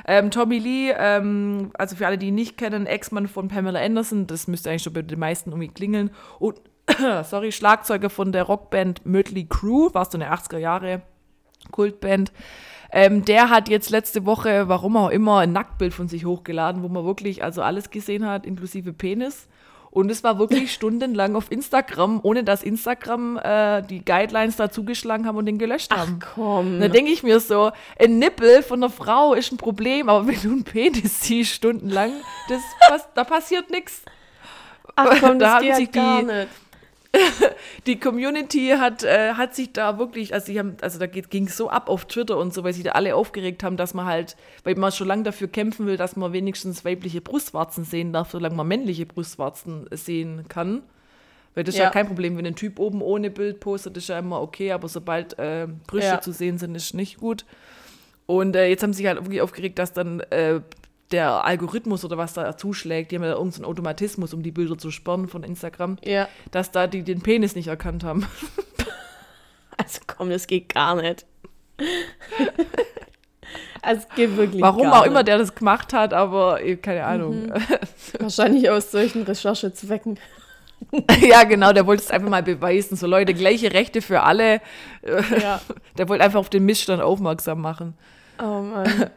Ähm, Tommy Lee, ähm, also für alle, die ihn nicht kennen, Ex-Mann von Pamela Anderson, das müsste eigentlich schon bei den meisten irgendwie klingeln. Und, *coughs* sorry, Schlagzeuger von der Rockband Mötley Crew, war so eine 80er Jahre Kultband. Ähm, der hat jetzt letzte Woche, warum auch immer, ein Nacktbild von sich hochgeladen, wo man wirklich also alles gesehen hat, inklusive Penis. Und es war wirklich *laughs* stundenlang auf Instagram, ohne dass Instagram äh, die Guidelines da zugeschlagen haben und den gelöscht Ach haben. komm. Da denke ich mir so, ein Nippel von einer Frau ist ein Problem, aber wenn du einen Penis siehst stundenlang, das, da passiert nichts. Ach komm, *laughs* da das haben sich gar die- nicht. *laughs* Die Community hat, äh, hat sich da wirklich, also, haben, also da ging es so ab auf Twitter und so, weil sie da alle aufgeregt haben, dass man halt, weil man schon lange dafür kämpfen will, dass man wenigstens weibliche Brustwarzen sehen darf, solange man männliche Brustwarzen sehen kann. Weil das ist ja. Ja. kein Problem, wenn ein Typ oben ohne Bild postet, ist ja immer okay, aber sobald äh, Brüste Ja. zu sehen sind, ist nicht gut. Und äh, jetzt haben sie sich halt wirklich aufgeregt, dass dann äh, der Algorithmus oder was da zuschlägt, die haben ja irgendeinen Automatismus, um die Bilder zu sperren von Instagram, Ja, dass da die den Penis nicht erkannt haben. *laughs* also komm, das geht gar nicht. *laughs* also es geht wirklich Warum auch immer nicht. der das gemacht hat, aber eh, keine Ahnung. *laughs* Wahrscheinlich aus solchen Recherchezwecken. ja, genau, der wollte es einfach mal beweisen. So Leute, gleiche Rechte für alle. Ja. Der wollte einfach auf den Missstand aufmerksam machen. Oh Mann.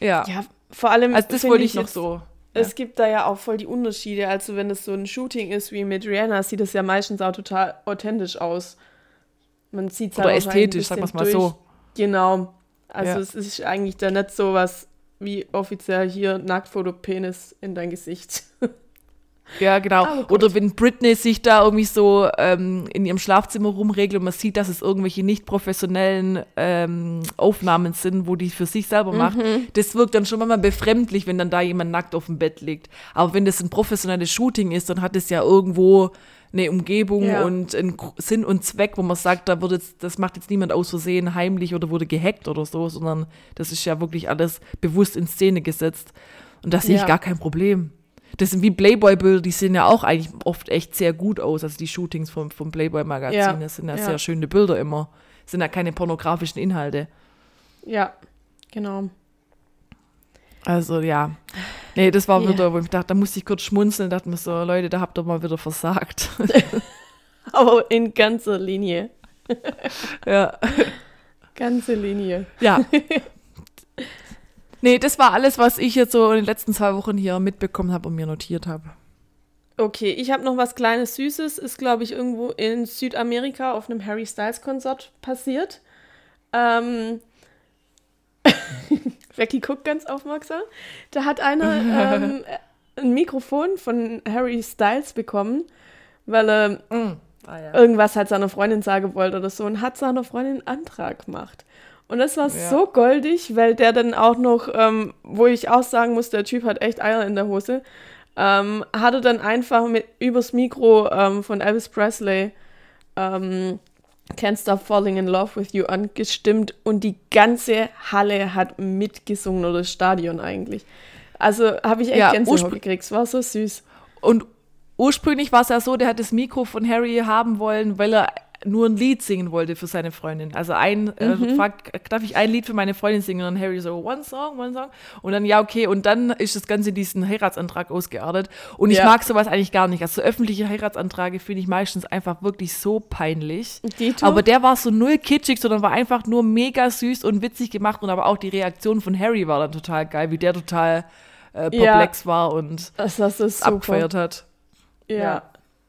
Ja. Ja, vor allem. also das wollte ich noch jetzt- so. Es gibt da ja auch voll die Unterschiede. Also wenn es so ein Shooting ist wie mit Rihanna, sieht es ja meistens auch total authentisch aus. Man sieht es halt auch ästhetisch, sagen wir es mal durch. so. Genau. Also Ja. es ist eigentlich da nicht so was wie offiziell hier Nacktfoto Penis in dein Gesicht. *laughs* Ja, genau. Gut. Oder wenn Britney sich da irgendwie so ähm, in ihrem Schlafzimmer rumregelt und man sieht, dass es irgendwelche nicht professionellen ähm, Aufnahmen sind, wo die für sich selber macht, Mhm. das wirkt dann schon mal befremdlich, wenn dann da jemand nackt auf dem Bett liegt. Aber wenn das ein professionelles Shooting ist, dann hat es ja irgendwo eine Umgebung Ja. und einen Sinn und Zweck, wo man sagt, da wird jetzt, das macht jetzt niemand aus Versehen heimlich oder wurde gehackt oder so, sondern das ist ja wirklich alles bewusst in Szene gesetzt. Und da sehe ich Ja. gar kein Problem. Das sind wie Playboy-Bilder, die sehen ja auch eigentlich oft echt sehr gut aus. Also die Shootings vom, vom Playboy-Magazin, Ja. das sind ja, Ja. sehr schöne Bilder immer. Das sind ja keine pornografischen Inhalte. Ja, genau. Also ja. Nee, das war wieder, wo ich dachte, da musste ich kurz schmunzeln, dachte mir so, Leute, da habt ihr mal wieder versagt. *laughs* Aber in ganzer Linie. ja. Ganze Linie. Ja. *laughs* nee, das war alles, was ich jetzt so in den letzten zwei Wochen hier mitbekommen habe und mir notiert habe. Okay, ich habe noch was kleines Süßes. Ist, glaube ich, irgendwo in Südamerika auf einem Harry Styles Konzert passiert. Ähm, *laughs* Becky guckt ganz aufmerksam. Da hat einer ähm, *laughs* ein Mikrofon von Harry Styles bekommen, weil er Ah, ja. irgendwas halt seiner Freundin sagen wollte oder so und hat seiner Freundin einen Antrag gemacht. Und das war Ja. so goldig, weil der dann auch noch, ähm, wo ich auch sagen muss, der Typ hat echt Eier in der Hose, ähm, hat er dann einfach mit übers Mikro ähm, von Elvis Presley ähm, Can't Stop Falling in Love with You angestimmt und die ganze Halle hat mitgesungen oder das Stadion eigentlich. Also habe ich echt Ja, Gänsehaut gekriegt. Es war so süß. Und ursprünglich war es ja so, der hat das Mikro von Harry haben wollen, weil er nur ein Lied singen wollte für seine Freundin. Also ein, äh, fragt, darf ich ein Lied für meine Freundin singen? Und dann Harry so, one song, one song. Und dann, ja, okay. Und dann ist das Ganze in diesen Heiratsantrag ausgeartet. Und ich Ja. mag sowas eigentlich gar nicht. Also öffentliche Heiratsanträge finde ich meistens einfach wirklich so peinlich. Dito? Aber der war so null kitschig, sondern war einfach nur mega süß und witzig gemacht. Und aber auch die Reaktion von Harry war dann total geil, wie der total äh, Ja. perplex war und Das super. abgefeiert hat. Ja.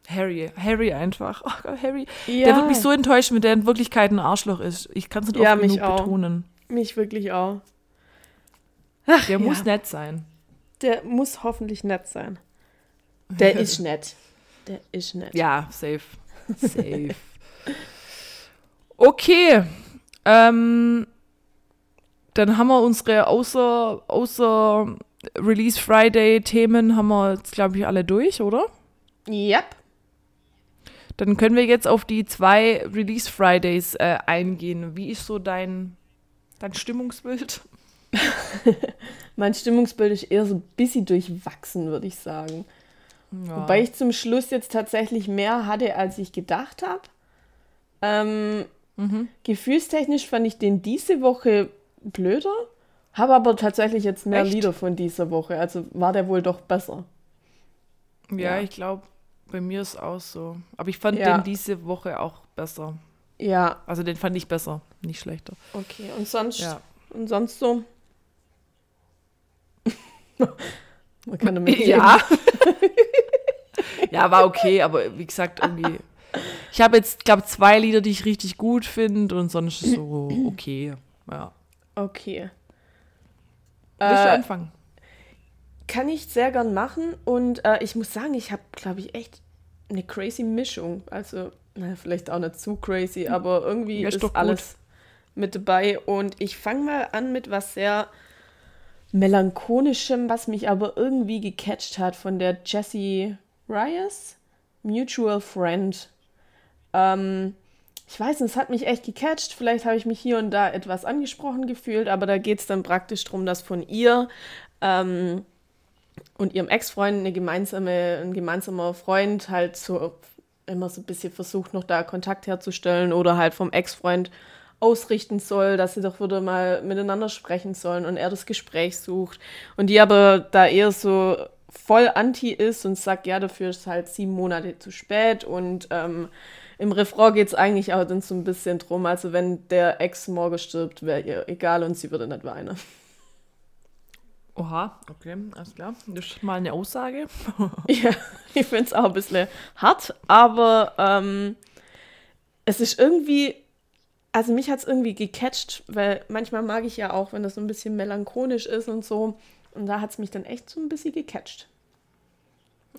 Harry, Harry einfach. Oh Gott, Harry. Ja. Der wird mich so enttäuschen, wenn der in Wirklichkeit ein Arschloch ist. Ich kann es nicht Ja, oft mich genug auch. betonen. Mich wirklich auch. Der ja. muss nett sein. Der muss hoffentlich nett sein. Der ist nett. Der ist nett. Ja, safe. Safe. *laughs* Okay. Ähm, dann haben wir unsere außer, außer Release Friday Themen haben wir jetzt, glaube ich, alle durch, oder? Yep. Dann können wir jetzt auf die zwei Release Fridays äh, eingehen. Wie ist so dein, dein Stimmungsbild? *laughs* Mein Stimmungsbild ist eher so ein bisschen durchwachsen, würde ich sagen. Ja. Wobei ich zum Schluss jetzt tatsächlich mehr hatte, als ich gedacht habe. Ähm, Mhm. Gefühlstechnisch fand ich den diese Woche blöder, habe aber tatsächlich jetzt mehr Echt? Lieder von dieser Woche. Also war der wohl doch besser. Ja, Ja. ich glaube, bei mir ist auch so. Aber ich fand Ja. den diese Woche auch besser. Ja, Also den fand ich besser, nicht schlechter. okay. Und sonst, Ja. und sonst so? *laughs* Man kann damit *laughs* Ja. *laughs* ja, war okay, aber wie gesagt, irgendwie. Ich habe jetzt, glaube zwei Lieder, die ich richtig gut finde und sonst so *clears throat* okay. Ja. Okay. Willst du Äh, anfangen? Kann ich sehr gern machen und äh, ich muss sagen, ich habe, glaube ich, echt eine crazy Mischung. Also, naja, vielleicht auch nicht zu crazy, aber irgendwie Ja, ist ist, alles mit dabei. Und ich fange mal an mit was sehr melancholischem, was mich aber irgendwie gecatcht hat von der Jessie Rias, Mutual Friend. Ähm, ich weiß nicht, es hat mich echt gecatcht. Vielleicht habe ich mich hier und da etwas angesprochen gefühlt, aber da geht es dann praktisch darum, dass von ihr ähm, und ihrem Ex-Freund eine gemeinsame, ein gemeinsamer Freund halt so immer so ein bisschen versucht, noch da Kontakt herzustellen oder halt vom Ex-Freund ausrichten soll, dass sie doch wieder mal miteinander sprechen sollen und er das Gespräch sucht. Und die aber da eher so voll anti ist und sagt, ja, dafür ist halt sieben Monate zu spät und ähm, im Refrain geht es eigentlich auch dann so ein bisschen drum, also wenn der Ex morgen stirbt, wäre ihr egal und sie würde nicht weinen. Oha, okay, alles klar. Das ist mal eine Aussage. *laughs* Ja, ich finde es auch ein bisschen hart, aber ähm, es ist irgendwie, also mich hat es irgendwie gecatcht, weil manchmal mag ich ja auch, wenn das so ein bisschen melancholisch ist und so. Und da hat es mich dann echt so ein bisschen gecatcht.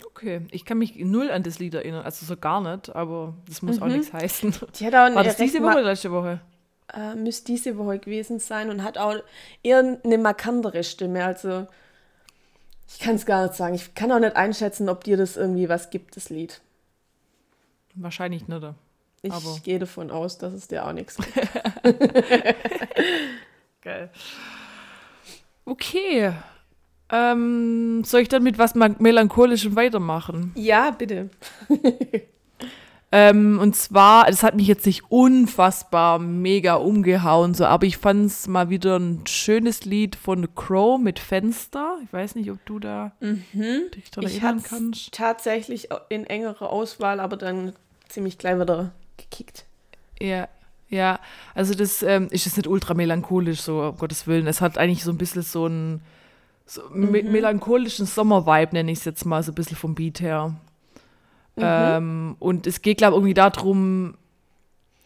Okay, ich kann mich null an das Lied erinnern, also so gar nicht, aber das muss auch nichts heißen. Die hat auch War das diese Woche oder letzte Woche? Äh, müsste diese Woche gewesen sein und hat auch eher eine markantere Stimme. Also ich kann es gar nicht sagen. Ich kann auch nicht einschätzen, ob dir das irgendwie was gibt, das Lied. Wahrscheinlich nicht. Ich Aber- gehe davon aus, dass es dir auch nichts *laughs* gibt. Geil. Okay. Ähm, soll ich dann mit was Melancholischem weitermachen? ja, bitte. *laughs* Ähm, und zwar, das hat mich jetzt nicht unfassbar mega umgehauen, so, aber ich fand es mal wieder ein schönes Lied von Crow mit Fenster. Ich weiß nicht, ob du da dich dran Ich erinnern kannst. tatsächlich in engerer Auswahl, aber dann ziemlich gleich wieder gekickt. Ja, ja. Also das ähm, ist jetzt nicht ultra melancholisch, so um Gottes Willen. Es hat eigentlich so ein bisschen so einen so me melancholischen Sommer-Vibe, nenne ich es jetzt mal, so ein bisschen vom Beat her. Ähm, und es geht, glaube ich, irgendwie darum,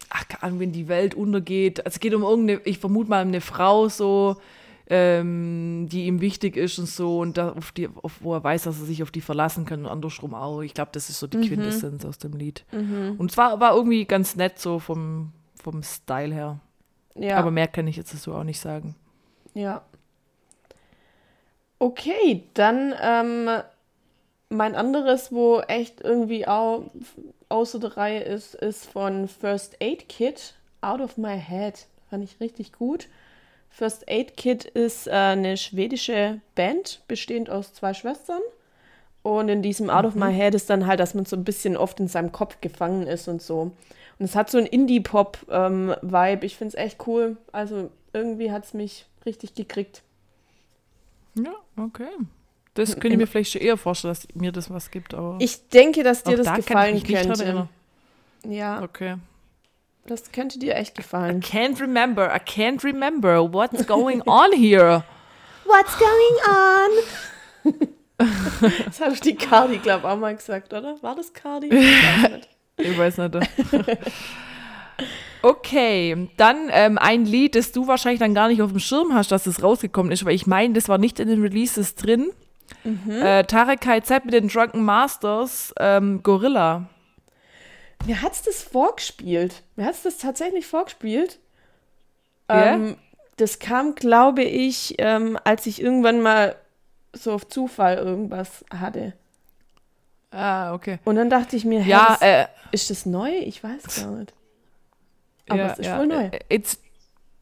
ach, keine Ahnung, wenn die Welt untergeht. Also es geht um irgendeine, ich vermute mal, um eine Frau so, ähm, die ihm wichtig ist und so und da auf die, auf, wo er weiß, dass er sich auf die verlassen kann und andersrum auch. Ich glaube, das ist so die Quintessenz aus dem Lied. Und es war, war irgendwie ganz nett so vom, vom Style her. Ja. Aber mehr kann ich jetzt so auch nicht sagen. Ja. Okay, dann ähm, mein anderes, wo echt irgendwie auch außer der Reihe ist, ist von First Aid Kit, Out of My Head. Fand ich richtig gut. First Aid Kit ist äh, eine schwedische Band, bestehend aus zwei Schwestern. Und in diesem Out of My Head ist dann halt, dass man so ein bisschen oft in seinem Kopf gefangen ist und so. Und es hat so einen Indie-Pop-Vibe. ich finde es echt cool. Also irgendwie hat es mich richtig gekriegt. Ja, okay. Das *laughs* könnte ich mir vielleicht schon eher vorstellen, dass mir das was gibt, aber Ich denke, dass dir das da ich gefallen könnte. Ja, Okay. das könnte dir echt I gefallen. can't remember, I can't remember what's going on here. *laughs* What's going on? *laughs* das hat doch die Cardi, glaube ich, auch mal gesagt, oder? War das Cardi? Ich weiß nicht. Ich. Okay, dann ähm, ein Lied, das du wahrscheinlich dann gar nicht auf dem Schirm hast, dass es rausgekommen ist, aber ich meine, das war nicht in den Releases drin. Äh, Tarek KZ mit den Drunken Masters, ähm, Gorilla. Mir hat's das vorgespielt. Mir hat's das tatsächlich vorgespielt. Ja? Ähm, das kam, glaube ich, ähm, als ich irgendwann mal so auf Zufall irgendwas hatte. Ah, okay. Und dann dachte ich mir, hä, Ja, das, äh, ist das neu? Ich weiß gar nicht. Aber ja, es ist ja, voll neu. äh, It's,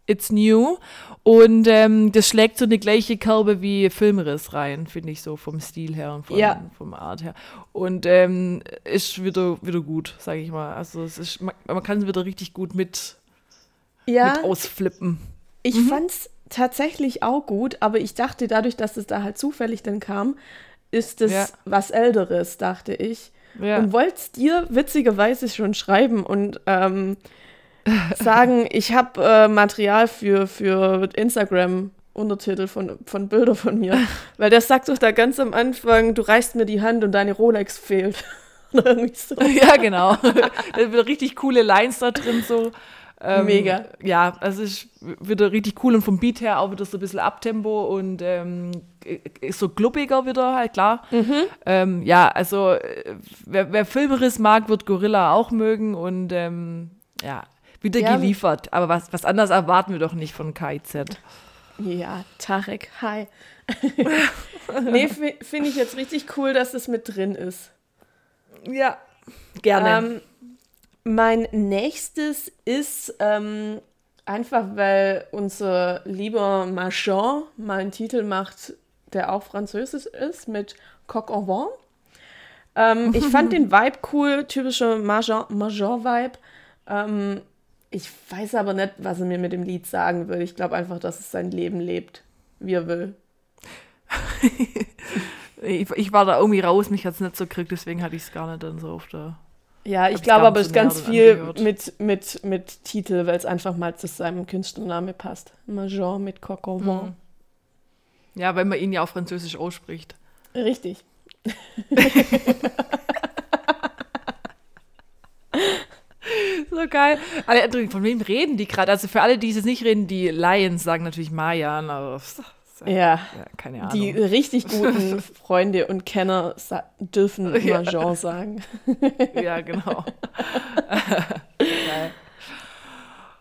it's new. Und ähm, das schlägt so eine gleiche Kerbe wie Filmriss rein, finde ich so vom Stil her und vom, Ja. vom Art her. Und ähm, ist wieder, wieder gut, sage ich mal. Also es ist, man, man kann es wieder richtig gut mit, Ja, mit ausflippen. Ich fand's tatsächlich auch gut, aber ich dachte, dadurch, dass es da halt zufällig dann kam, ist es Ja. was Älteres, dachte ich. Ja. Und wollte es dir witzigerweise schon schreiben und ähm, sagen, ich habe äh, Material für, für Instagram. Untertitel von, von Bilder von mir. Weil der sagt doch da ganz am Anfang, du reichst mir die Hand und deine Rolex fehlt. *laughs* So. *laughs* Ja, genau. da sind wieder richtig coole Lines da drin, so. Ähm, Mega. Ja, also ist wieder richtig cool und vom Beat her auch wieder so ein bisschen Abtempo und ähm, ist so glubbiger wieder, halt klar. Mhm. Ähm, ja, also äh, wer, wer Filmriss mag, wird Gorilla auch mögen und ähm, ja, wieder Ja. geliefert. Aber was, was anderes erwarten wir doch nicht von KIZ. Ja, Tarek, hi. *laughs* nee, fi- finde ich jetzt richtig cool, dass es mit drin ist. Ja, gerne. Ähm, mein nächstes ist ähm, einfach, weil unser lieber Marchand mal einen Titel macht, der auch französisch ist, mit Coq au vent. Ähm, ich fand *laughs* den Vibe cool, typischer Marchand- Marchand-Vibe. Ähm, ich weiß aber nicht, was er mir mit dem Lied sagen will. Ich glaube einfach, dass es sein Leben lebt, wie er will. *laughs* ich, ich war da irgendwie raus, mich hat es nicht so gekriegt, deswegen hatte ich es gar nicht dann so auf der. Ja, ich glaube aber, es ist ganz viel angehört. mit, mit, mit Titel, weil es einfach mal zu seinem Künstlername passt. Major mit vent. Mhm. Ja, weil man ihn ja auf Französisch ausspricht. Richtig. *laughs* *laughs* *laughs* So geil. Alle, von wem reden die gerade? Also für alle, die es jetzt nicht reden, die Lions sagen natürlich Mayan, aber Ja, Ja, keine Ahnung. die richtig guten *laughs* Freunde und Kenner dürfen Ja. Major sagen. *laughs* Ja, genau.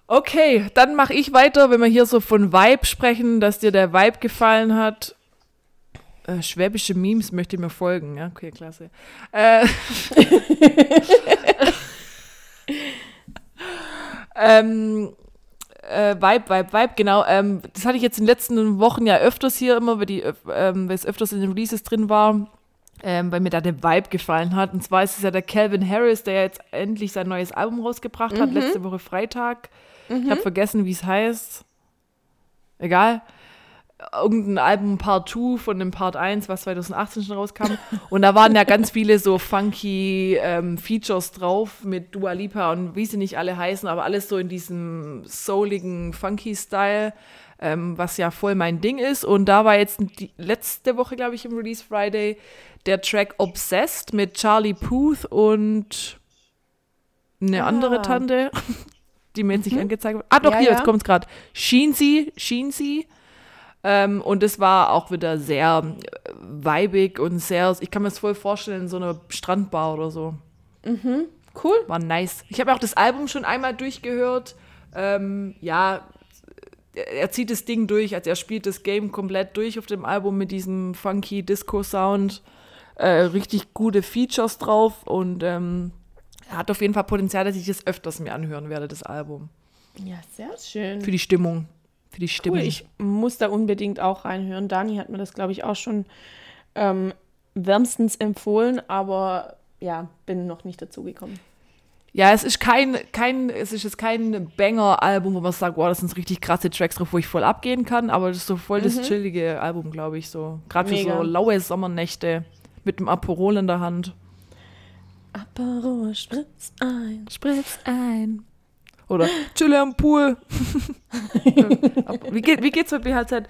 Okay, dann mache ich weiter, wenn wir hier so von Vibe sprechen, dass dir der Vibe gefallen hat. Äh, schwäbische Memes möchte mir folgen, ja, okay, klasse. Äh, ähm, äh, Vibe, Vibe, Vibe, genau. Ähm, das hatte ich jetzt in den letzten Wochen ja öfters hier immer, weil, die, ähm, weil es öfters in den Releases drin war, ähm, weil mir da der Vibe gefallen hat. Und zwar ist es ja der Calvin Harris, der jetzt endlich sein neues Album rausgebracht hat, letzte Woche Freitag. Ich habe vergessen, wie es heißt. Egal. Irgendein Album Part 2 von dem Part 1, was 2018 schon rauskam. Und da waren ja ganz viele so funky ähm, Features drauf mit Dua Lipa und wie sie nicht alle heißen, aber alles so in diesem souligen, funky Style, ähm, was ja voll mein Ding ist. Und da war jetzt die letzte Woche, glaube ich, im Release Friday der Track Obsessed mit Charlie Puth und eine Ah. andere Tante, *laughs* die mir jetzt nicht angezeigt wird. Ah, doch, Ja, hier, ja. jetzt kommt es gerade. Sheensy, Sheensy. Ähm, und es war auch wieder sehr äh, weibig und sehr, ich kann mir das voll vorstellen, so einer Strandbar oder so. Cool. War nice. Ich habe auch das Album schon einmal durchgehört. Ähm, ja, er zieht das Ding durch, also er spielt das Game komplett durch auf dem Album mit diesem funky Disco-Sound. Äh, richtig gute Features drauf und ähm, hat auf jeden Fall Potenzial, dass ich das öfters mir anhören werde, das Album. Ja, sehr schön. Für die Stimmung. Für die Stimmung. Cool, ich muss da unbedingt auch reinhören. Dani hat mir das, glaube ich, auch schon ähm, wärmstens empfohlen, aber ja, bin noch nicht dazu gekommen. Ja, es ist kein, kein, es ist jetzt kein Banger-Album, wo man sagt, wow, das sind so richtig krasse Tracks drauf, wo ich voll abgehen kann, aber das ist so voll das chillige Album, glaube ich, so. Gerade für so laue Sommernächte mit dem Aperol in der Hand. Aperol spritz ein. Spritz ein. Oder chille am Pool. *laughs* wie, geht, wie geht's mit BHZ?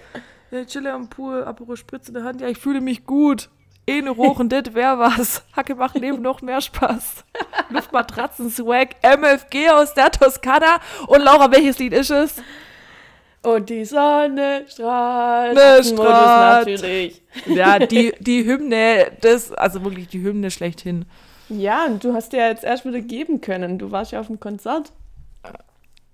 Ja, chille am Pool, Aperol Spritz in der Hand. Ja, ich fühle mich gut. Ehne rochen, das wär was. Hacke macht Leben noch mehr Spaß. Luftmatratzen, Swag, MFG aus der Toskana. Und Laura, welches Lied ist es? Und die Sonne strahlt. Ne, strahlt. natürlich. Ja, die, die Hymne, das, also wirklich die Hymne schlechthin. Ja, und du hast dir ja jetzt erst wieder geben können. Du warst ja auf dem Konzert.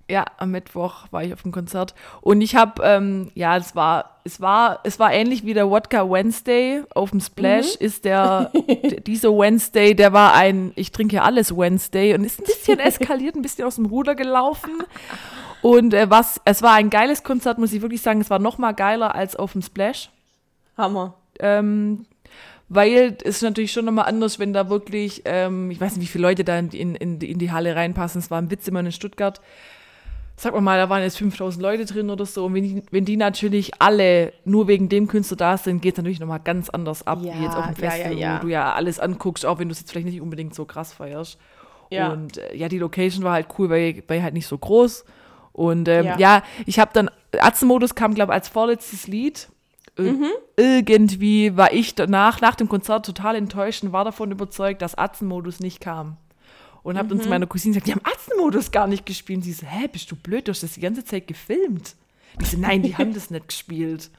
Ja, am Mittwoch war ich auf dem Konzert und ich habe, ähm, ja, es war, es war, es war ähnlich wie der Wodka Wednesday auf dem Splash. Ist der *laughs* dieser Wednesday, der war ein, ich trinke alles Wednesday und ist ein bisschen *laughs* eskaliert, ein bisschen aus dem Ruder gelaufen. Und äh, was, es war ein geiles Konzert, muss ich wirklich sagen. Es war noch mal geiler als auf dem Splash. Hammer. Ähm, weil es ist natürlich schon nochmal anders, wenn da wirklich, ähm, ich weiß nicht, wie viele Leute da in, in, in die Halle reinpassen. Es war ein Witz immer in Stuttgart. Sag mal mal, da waren jetzt 5000 Leute drin oder so. Und wenn die, wenn die natürlich alle nur wegen dem Künstler da sind, geht es natürlich nochmal ganz anders ab, Ja, wie jetzt auf dem ja, ja, Festival, ja. wo du ja alles anguckst, auch wenn du es jetzt vielleicht nicht unbedingt so krass feierst. Und äh, ja, die Location war halt cool, weil, weil halt nicht so groß. Und ähm, Ja. ich habe dann, Atzenmodus kam, glaube ich, als vorletztes Lied. Ir- Irgendwie war ich danach, nach dem Konzert total enttäuscht und war davon überzeugt, dass Atzenmodus nicht kam. Und habe dann zu meiner Cousine gesagt, die haben Atzenmodus gar nicht gespielt. Und sie so, hä, bist du blöd, du hast das die ganze Zeit gefilmt. Ich so, nein, die haben das nicht gespielt.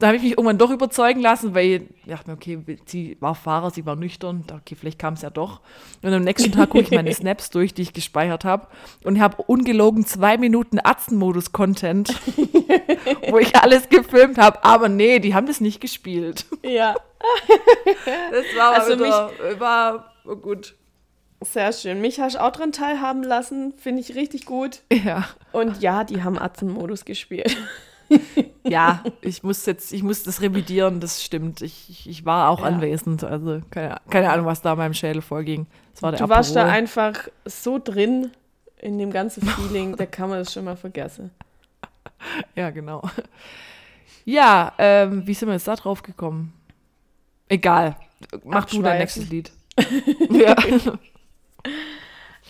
Da habe ich mich irgendwann doch überzeugen lassen, weil ich dachte mir, okay, sie war Fahrer, sie war nüchtern. Okay, vielleicht kam es ja doch. Und am nächsten Tag gucke ich meine *laughs* Snaps durch, die ich gespeichert habe. Und habe ungelogen zwei Minuten Atzenmodus-Content, wo ich alles gefilmt habe. Aber nee, die haben das nicht gespielt. Ja, *laughs* Das war Also wieder, war gut. Sehr schön. Mich hast du auch dran teilhaben lassen. Finde ich richtig gut. Ja. Und ja, die haben Atzenmodus gespielt. *laughs* Ja, ich muss jetzt, ich muss das revidieren, das stimmt. Ich, ich, war auch Ja. anwesend, also keine, keine Ahnung, was da in meinem Schädel vorging. Das war der Du warst da Aperol. einfach so drin in dem ganzen *laughs* Feeling, da kann man das schon mal vergessen. Ja, genau. Ja, ähm, wie sind wir jetzt da drauf gekommen? Egal. Mach du dein Abschweifen. nächstes Lied. *laughs* ja.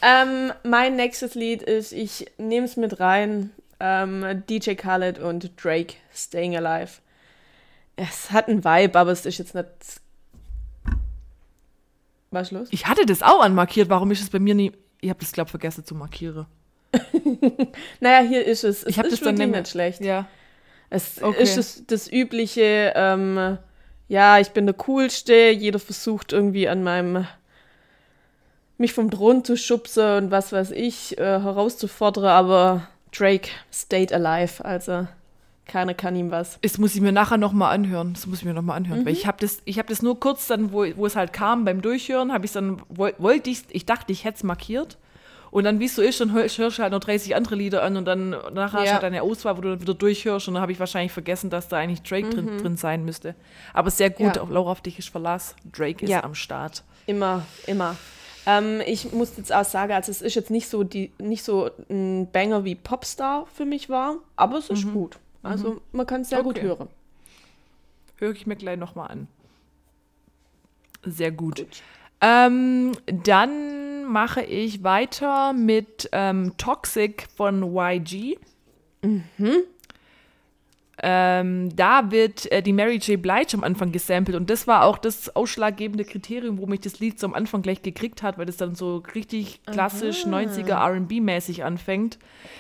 Ähm, mein nächstes Lied ist, ich nehme es mit rein, ähm, DJ Khaled und Drake, Staying Alive. Es hat einen Vibe, aber es ist jetzt nicht... Was ist los? Ich hatte das auch anmarkiert. Warum ist es bei mir nie. Ich habe das, glaube ich, vergessen zu markieren. *laughs* Naja, hier ist es. Es Ich habe das dann nicht nicht schlecht. Ja. Es Okay. ist das, das übliche, ähm, ja, ich bin der Coolste, jeder versucht irgendwie an meinem, mich vom Thron zu schubsen und was weiß ich, äh, herauszufordern, aber Drake stayed alive, also keiner kann ihm was. Das muss ich mir nachher nochmal anhören. Das muss ich mir nochmal anhören. Weil ich habe das, ich hab das nur kurz dann, wo, wo es halt kam beim Durchhören, habe ich dann, woll- wollte ich, ich dachte, ich hätte es markiert. Und dann, wie es so ist, dann hör- hörst du halt noch 30 andere Lieder an und dann nachher hast du Ja. halt eine Auswahl, wo du dann wieder durchhörst und dann habe ich wahrscheinlich vergessen, dass da eigentlich Drake drin, drin sein müsste. Aber sehr gut, Ja. auf Laura, auf dich ist Verlass. Drake ist Ja. am Start. Immer, immer. Ähm, ich muss jetzt auch sagen, also es ist jetzt nicht so, die, nicht so ein Banger wie Popstar für mich war, aber es ist gut. Also man kann es sehr gut Okay. hören. Höre ich mir gleich nochmal an. Sehr gut. Ähm, dann mache ich weiter mit ähm, Toxic von YG. Ähm, da wird äh, die Mary J. Blige am Anfang gesampelt und das war auch das ausschlaggebende Kriterium, wo mich das Lied so am Anfang gleich gekriegt hat, weil das dann so richtig klassisch 90er RB-mäßig anfängt.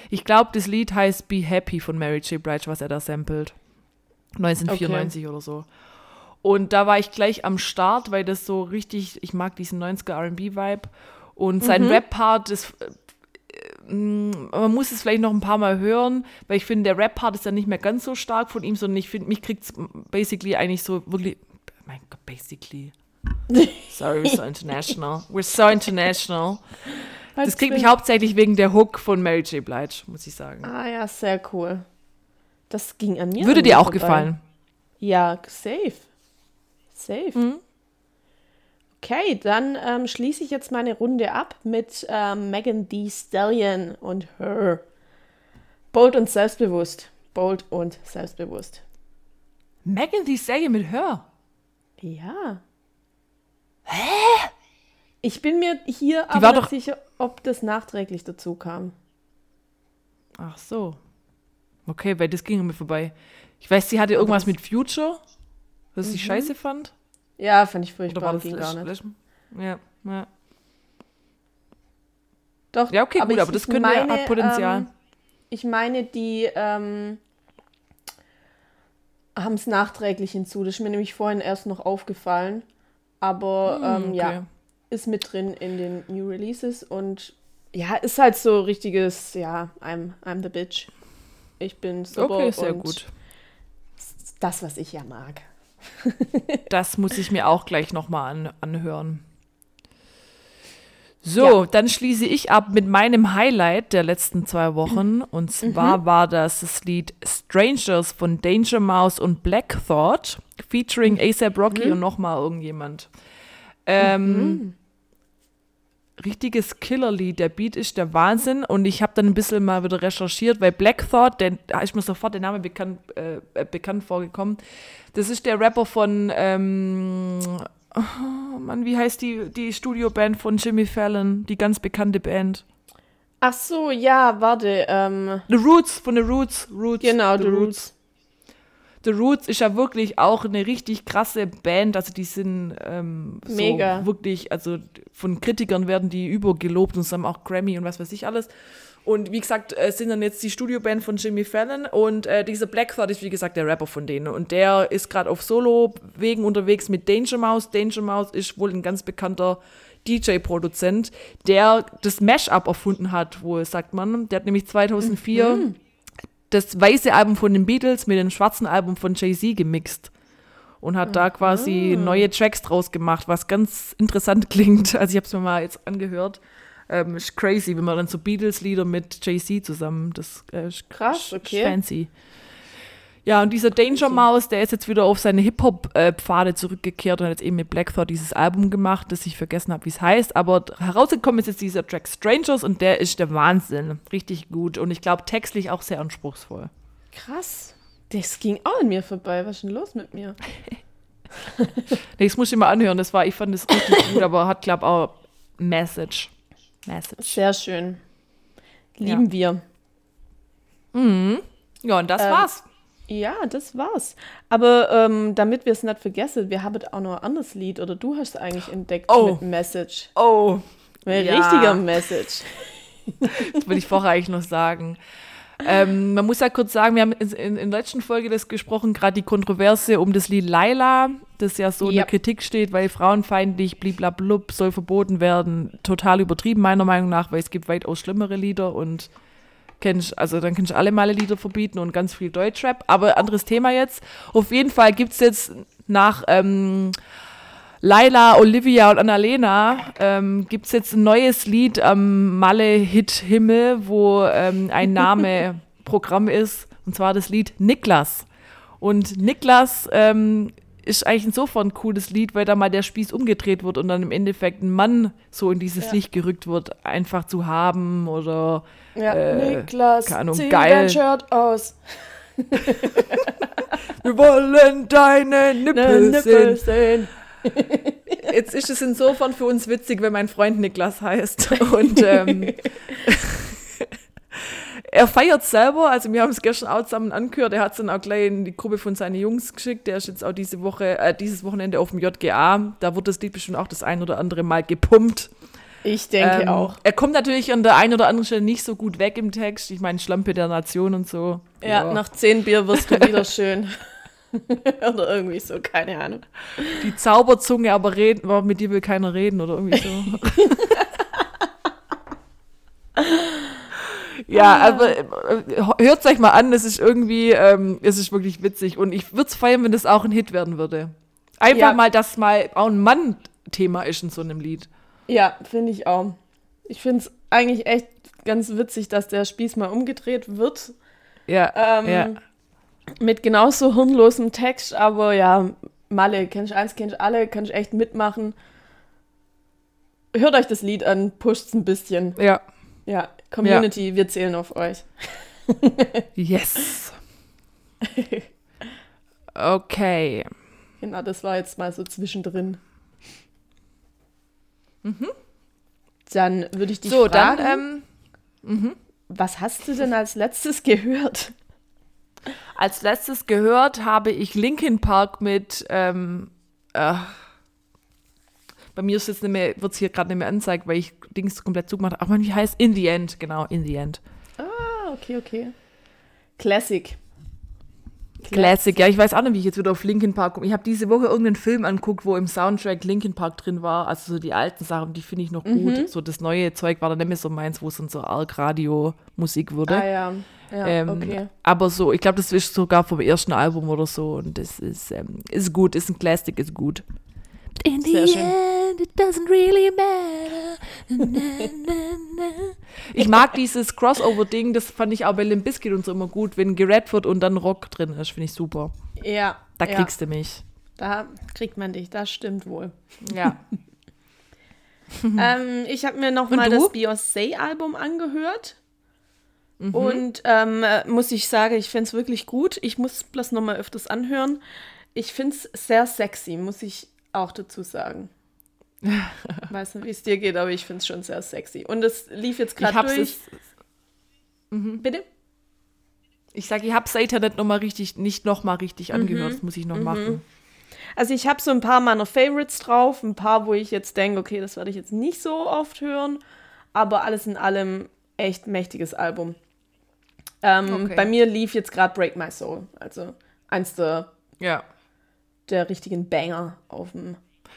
Ich glaube, das Lied heißt Be Happy von Mary J. Blige, was er da samplet. 1994 oder so. Und da war ich gleich am Start, weil das so richtig, ich mag diesen 90er RB-Vibe. Und sein Rap-Part ist, mm, man muss es vielleicht noch ein paar Mal hören, weil ich finde, der Rap-Part ist ja nicht mehr ganz so stark von ihm, sondern ich finde, mich kriegt es basically eigentlich so wirklich, mein Gott, basically. *laughs* Sorry, we're so international. We're so international. Das kriegt mich hauptsächlich wegen der Hook von Mary J. Blige, muss ich sagen. Ah ja, sehr cool. Das ging an mir. Würde an dir auch vorbei. gefallen. Ja, safe. Safe. Mhm. Okay, dann ähm, schließe ich jetzt meine Runde ab mit ähm, Megan Thee Stallion und Her. Bold und selbstbewusst. Bold und selbstbewusst. Megan Thee Stallion mit Her. Ja. Hä? Ich bin mir hier war aber nicht sicher, ob das nachträglich dazu kam. Ach so. Okay, weil das ging mir vorbei. Ich weiß, sie hatte irgendwas mit Future, was sie scheiße fand. Ja, fand ich Oder furchtbar. war das ging gar nicht. Ja, ja. Doch, Ja, okay, gut, ich- aber das könnte meine, hat Potenzial. Ähm, ich meine, die ähm, haben es nachträglich hinzu. Das ist mir nämlich vorhin erst noch aufgefallen. Aber ähm, Hm, okay. ja, ist mit drin in den New Releases und ja, ist halt so richtiges, ja, I'm, I'm the bitch. Ich bin super Okay, sehr und gut. das, was ich ja mag. Das muss ich mir auch gleich nochmal an, anhören. So, Ja. dann schließe ich ab mit meinem Highlight der letzten zwei Wochen. *clears throat* Und zwar war das das Lied Strangers von Danger Mouse und Black Thought, featuring ASAP Rocky und nochmal irgendjemand. Ähm, Richtiges Killerlied. Der Beat ist der Wahnsinn. Und ich habe dann ein bisschen mal wieder recherchiert, weil Black Thought, der, da ist mir sofort der Name bekannt, äh, bekannt vorgekommen. Das ist der Rapper von, ähm, oh Mann, wie heißt die, die Studioband von Jimmy Fallon? Die ganz bekannte Band. Ach so, ja, warte. Ähm, The Roots, von The Roots. Roots genau, The Roots. The Roots ist ja wirklich auch eine richtig krasse Band. Also die sind ähm, so Mega. wirklich, also von Kritikern werden die übergelobt und sie haben auch Grammy und was weiß ich alles. Und wie gesagt, äh, sind dann jetzt die Studioband von Jimmy Fallon und äh, dieser Black Thought ist wie gesagt der Rapper von denen. Und der ist gerade auf Solo-Wegen unterwegs mit Danger Mouse. Danger Mouse ist wohl ein ganz bekannter DJ-Produzent, der das Mash-up erfunden hat, wo sagt man. Der hat nämlich 2004 das weiße Album von den Beatles mit dem schwarzen Album von Jay-Z gemixt und hat da quasi neue Tracks draus gemacht, was ganz interessant *laughs* klingt. Also ich habe es mir mal jetzt angehört. Ähm, ist crazy, wenn man dann so Beatles-Lieder mit Jay-Z zusammen, das äh, ist Krass, okay. fancy. Ja, und dieser Danger Mouse, der ist jetzt wieder auf seine Hip-Hop-Pfade zurückgekehrt und hat jetzt eben mit Black Thought dieses Album gemacht, das ich vergessen habe, wie es heißt. Aber herausgekommen ist jetzt dieser Track Strangers und der ist der Wahnsinn. Richtig gut. Und ich glaube, textlich auch sehr anspruchsvoll. Krass. Das ging auch an mir vorbei. Was ist denn los mit mir? *laughs* Nee, das muss ich mal anhören. Das war, ich fand das richtig gut, aber hat, glaube auch Message. Message. Sehr schön. Lieben wir. Ja, und das Ähm, war's. Ja, das war's. Aber ähm, damit wir es nicht vergessen, wir haben auch noch ein anderes Lied oder du hast es eigentlich entdeckt Oh. mit Message. Oh, Ein Ja. richtiger Message. *laughs* das will ich vorher eigentlich noch sagen. ähm, man muss ja kurz sagen, wir haben in, in, in der letzten Folge das gesprochen, gerade die Kontroverse um das Lied Laila, das ja so in Ja. der Kritik steht, weil frauenfeindlich, bliblablub, soll verboten werden. Total übertrieben, meiner Meinung nach, weil es gibt weitaus schlimmere Lieder und kennst, also dann kannst du alle Male Lieder verbieten und ganz viel Deutschrap. Aber anderes Thema jetzt. Auf jeden Fall gibt es jetzt nach ähm, Laila, Olivia und Annalena ähm, gibt es jetzt ein neues Lied am Malle-Hit-Himmel, wo ähm, ein Name *laughs* Programm ist, und zwar das Lied Niklas. Und Niklas ähm, ist eigentlich insofern ein cooles Lied, weil da mal der Spieß umgedreht wird und dann im Endeffekt ein Mann so in dieses Ja. Licht gerückt wird, einfach zu haben oder Ja, Äh, Niklas, keine Ahnung, zieh geil. dein Shirt aus. *laughs* wir wollen deine Nippel, Nippel sehen. sehen. *laughs* Jetzt ist es insofern für uns witzig, wenn mein Freund Niklas heißt. *laughs* Und ähm, er feiert selber, also wir haben es gestern auch zusammen angehört, er hat es dann auch gleich in die Gruppe von seinen Jungs geschickt, der ist jetzt auch diese Woche, äh, dieses Wochenende auf dem JGA, da wird das Lied bestimmt auch das ein oder andere Mal gepumpt. Ich denke Ähm, auch. Er kommt natürlich an der einen oder anderen Stelle nicht so gut weg im Text, ich meine Schlampe der Nation und so. Ja, nach zehn Bier wirst du wieder schön. *laughs* oder irgendwie so, keine Ahnung. die Zauberzunge, aber reden, aber mit dir will keiner reden oder irgendwie so. *laughs* ja, aber äh, hört euch mal an, es ist irgendwie, ähm, es ist wirklich witzig und ich würde es feiern, wenn das auch ein Hit werden würde. Einfach Ja. mal, dass mal auch ein Mann-Thema ist in so einem Lied. Ja, finde ich auch. Ich finde es eigentlich echt ganz witzig, dass der Spieß mal umgedreht wird. Ja, Ähm, ja. Mit genauso hirnlosem Text, aber ja, Malle, kennst eins, kennst alle, kannst echt mitmachen. Hört euch das Lied an, pusht's ein bisschen. ja. Ja, Community, wir zählen auf euch. *laughs* Yes. Okay. Genau, das war jetzt mal so zwischendrin. Dann würde ich dich So, fragen, dann, ähm, was hast du denn als letztes gehört? Als letztes gehört habe ich Linkin Park mit, ähm, äh, bei mir ist jetzt nicht mehr, wird es hier gerade nicht mehr angezeigt, weil ich Dings komplett zugemacht habe. Ach man, wie heißt In the End, genau, In the End. Ah, okay, okay. Classic. Classic, ja, ich weiß auch nicht, wie ich jetzt wieder auf Linkin Park komme. Ich habe diese Woche irgendeinen Film anguckt, wo im Soundtrack Linkin Park drin war, also so die alten Sachen, die finde ich noch gut. So das neue Zeug war dann nicht mehr so meins, wo es dann so Arc-Radio-Musik wurde. Ah ja, ja, Ähm, okay. Aber so, ich glaube, das ist sogar vom ersten Album oder so und das ist, ähm, ist gut, ist ein Classic, ist gut. In Sehr the schön. end, it doesn't really matter. Na, na, na. Ich mag dieses Crossover-Ding, das fand ich auch bei Limp Bizkit und so immer gut, wenn gerappt wird und dann Rock drin ist, finde ich super. Ja. Da ja, kriegst du mich. Da kriegt man dich, das stimmt wohl. Ja. *laughs* ähm, ich habe mir noch Und mal du? das Beyoncé-Album angehört. Und ähm, äh, muss ich sagen, ich finde es wirklich gut. Ich muss bloß noch mal öfters anhören. Ich finde es sehr sexy, muss ich auch dazu sagen. *laughs* Weiß nicht, wie es dir geht, aber ich finde es schon sehr sexy. Und es lief jetzt gerade durch. es, Bitte? ich sage, ich habe seither nicht nochmal richtig, nicht nochmal richtig angehört, das muss ich noch machen. Also ich habe so ein paar meiner Favorites drauf, ein paar, wo ich jetzt denke, okay, das werde ich jetzt nicht so oft hören, aber alles in allem echt mächtiges Album. Ähm, Okay. Bei mir lief jetzt gerade Break My Soul, also eins der, Ja. Der richtigen Banger auf dem.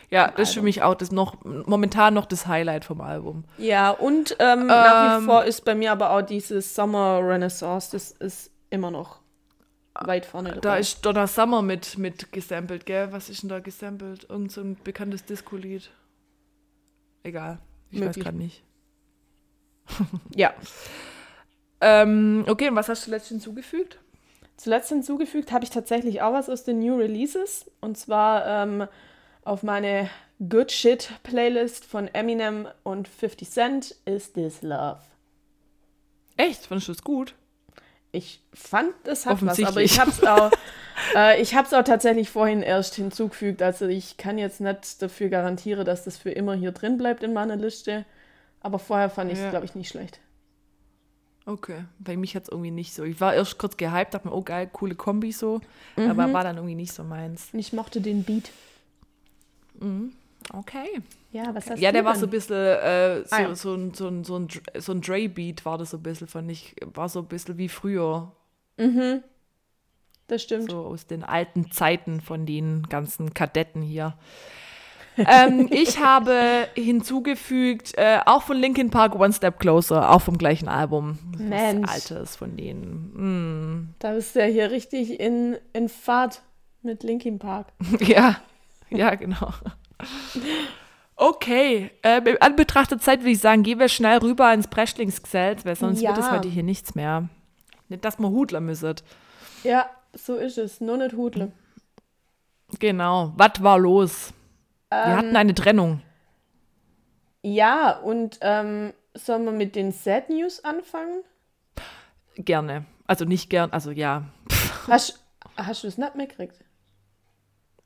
Ja, das ist für mich auch das noch, momentan noch das Highlight vom Album. Ja, und ähm, nach wie Ähm. vor ist bei mir aber auch dieses Summer Renaissance, das ist immer noch weit vorne. Da ist Donna Summer mit, mit gesampelt, gell? Was ist denn da gesampelt? Irgend so ein bekanntes Disco-Lied. Egal. Ich Möglich. weiß gerade nicht. ja. *laughs* Ähm, okay, und was hast du letztens hinzugefügt? Zuletzt hinzugefügt habe ich tatsächlich auch was aus den New Releases. Und zwar ähm, auf meine Good Shit Playlist von Eminem und 50 Cent Is This Love. Echt? Fandest du das gut? Ich fand, es hat was, aber ich habe es auch, *laughs* äh, ich auch tatsächlich vorhin erst hinzugefügt. Also ich kann jetzt nicht dafür garantieren, dass das für immer hier drin bleibt in meiner Liste. Aber vorher fand ich es, Ja. glaube ich, nicht schlecht. Okay. Bei mich hat es irgendwie nicht so. Ich war erst kurz gehypt, dachte mir, oh geil, coole Kombi so. Aber war dann irgendwie nicht so meins. Und ich mochte den Beat. Okay. Ja, was hast Ja, der war so ein bisschen, äh, so, Ah, ja. so, ein, so, ein, so, ein, so ein Dre-Beat war das so ein bisschen, fand ich. War so ein bisschen wie früher. Das stimmt. So aus den alten Zeiten von den ganzen Kadetten hier. Ähm, ich habe hinzugefügt, äh, auch von Linkin Park One Step Closer, auch vom gleichen Album. Mensch. Was Altes von denen. Mm. Da bist du ja hier richtig in, in Fahrt mit Linkin Park. *laughs* Ja, ja, genau. Okay, äh, Anbetracht der Zeit würde ich sagen, gehen wir schnell rüber ins Preschlingsgesetz, weil sonst wird es Ja. heute hier nichts mehr. Nicht, dass wir Hudler müssen. Ja, so ist es. Nur nicht Hudle. Genau. Was war los? Ähm. Wir hatten eine Trennung. Ja, und ähm, sollen wir mit den Sad News anfangen? Gerne. Also nicht gern, also ja. Hast, hast du es nicht mitgekriegt?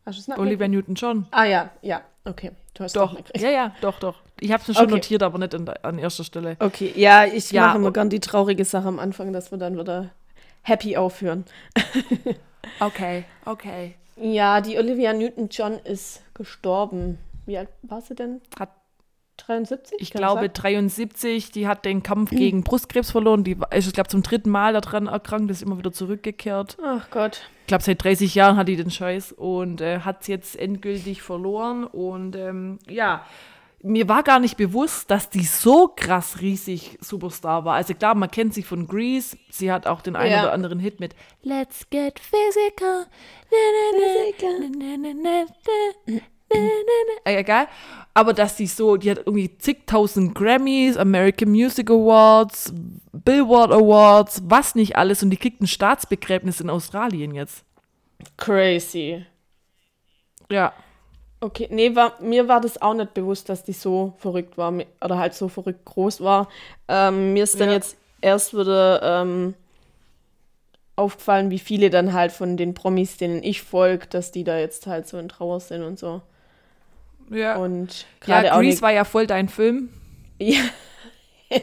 Hast du es nicht Olivia mitgekriegt? Newton-John. Ah ja, ja, okay. Du hast es Doch. mitgekriegt. Ja, ja, doch, doch. Ich habe es mir schon Okay. notiert, aber nicht an, an erster Stelle. Okay, ja, ich Ja, mache immer gern die traurige Sache am Anfang, dass wir dann wieder happy aufhören. *laughs* Okay, okay. Ja, die Olivia Newton-John ist gestorben. Wie alt war sie denn? Hat 73? Ich glaube sein? 73, die hat den Kampf gegen Brustkrebs verloren. Die ist, ich glaube, zum dritten Mal daran erkrankt, ist immer wieder zurückgekehrt. Ach Gott. Ich glaube, seit 30 Jahren hat die den Scheiß und äh, hat es jetzt endgültig verloren. Und ähm, ja, mir war gar nicht bewusst, dass die so krass riesig Superstar war. Also klar, man kennt sie von Grease. Sie hat auch den einen ja. oder anderen Hit mit Let's Get Physical. Egal. Ah, Aber dass sie so, die hat irgendwie zigtausend Grammys, American Music Awards, Billboard Awards, was nicht alles. Und die kriegt ein Staatsbegräbnis in Australien jetzt. Crazy. Ja. Okay, nee, war, mir war das auch nicht bewusst, dass die so verrückt war oder halt so verrückt groß war. Ähm, mir ist dann Ja. jetzt erst wieder ähm, aufgefallen, wie viele dann halt von den Promis, denen ich folge, dass die da jetzt halt so in Trauer sind und so. Ja. Und gerade ja, Grease war ja voll dein Film. *laughs* Ja. *laughs*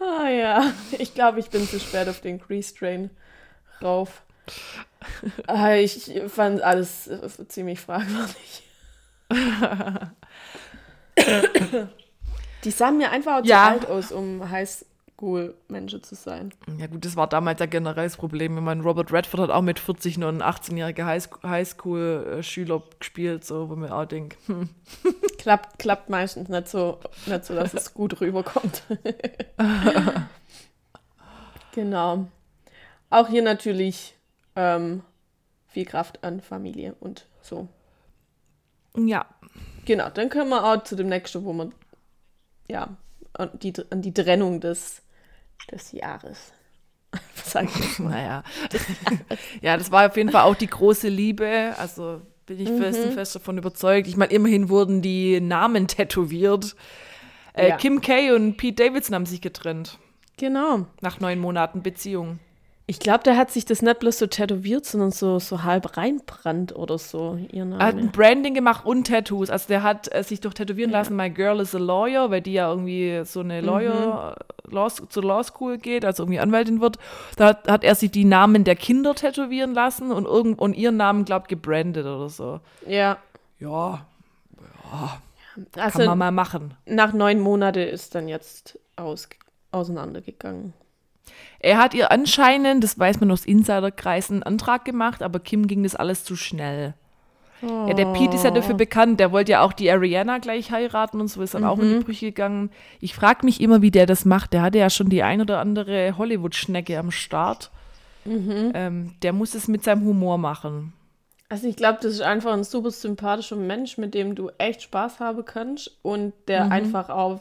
ah ja, ich glaube, ich bin zu spät auf den Grease Train rauf. *laughs* Ah, ich fand alles ziemlich fragwürdig. Die sahen mir einfach Ja. zu alt aus, um Highschool-Menschen zu sein. Ja gut, das war damals ja generell das Problem. Ich meine, Robert Redford hat auch mit 40 nur einen 18-jährigen Highschool- Highschool-Schüler gespielt, so wo man auch denkt, hm. Klappt, klappt meistens nicht so, nicht so, dass es gut rüberkommt. *laughs* *laughs* genau. Auch hier natürlich ähm, viel Kraft an Familie und so. ja. Genau, dann können wir auch zu dem nächsten, wo man ja an die, an die Trennung des, des Jahres. *laughs* Sag ich? *laughs* Naja. *laughs* ja, das war auf jeden Fall auch die große Liebe. Also bin ich fest und fest davon überzeugt. Ich meine, immerhin wurden die Namen tätowiert. Äh, Ja. Kim K. und Pete Davidson haben sich getrennt. Genau. Nach neun Monaten Beziehung. Ich glaube, der hat sich das nicht bloß so tätowiert, sondern so, so halb reinbrannt oder so, ihr Er hat ein Name. Branding gemacht und Tattoos. Also der hat äh, sich doch tätowieren lassen, My Girl is a Lawyer, weil die ja irgendwie so eine Lawyer, Law, zur Law School geht, also irgendwie Anwältin wird. Da hat, hat er sich die Namen der Kinder tätowieren lassen und, irgend, und ihren Namen, glaubt, gebrandet oder so. Ja. Ja, kann Also man mal machen. nach neun Monaten ist dann jetzt aus, auseinandergegangen. Er hat ihr anscheinend, das weiß man aus Insiderkreisen, einen Antrag gemacht, aber Kim ging das alles zu schnell. Ja, der Pete ist ja dafür bekannt, der wollte ja auch die Ariana gleich heiraten und so ist dann auch in die Brüche gegangen. Ich frage mich immer, wie der das macht. Der hatte ja schon die ein oder andere Hollywood-Schnecke am Start. Ähm, der muss es mit seinem Humor machen. Also ich glaube, das ist einfach ein super sympathischer Mensch, mit dem du echt Spaß haben kannst und der einfach auch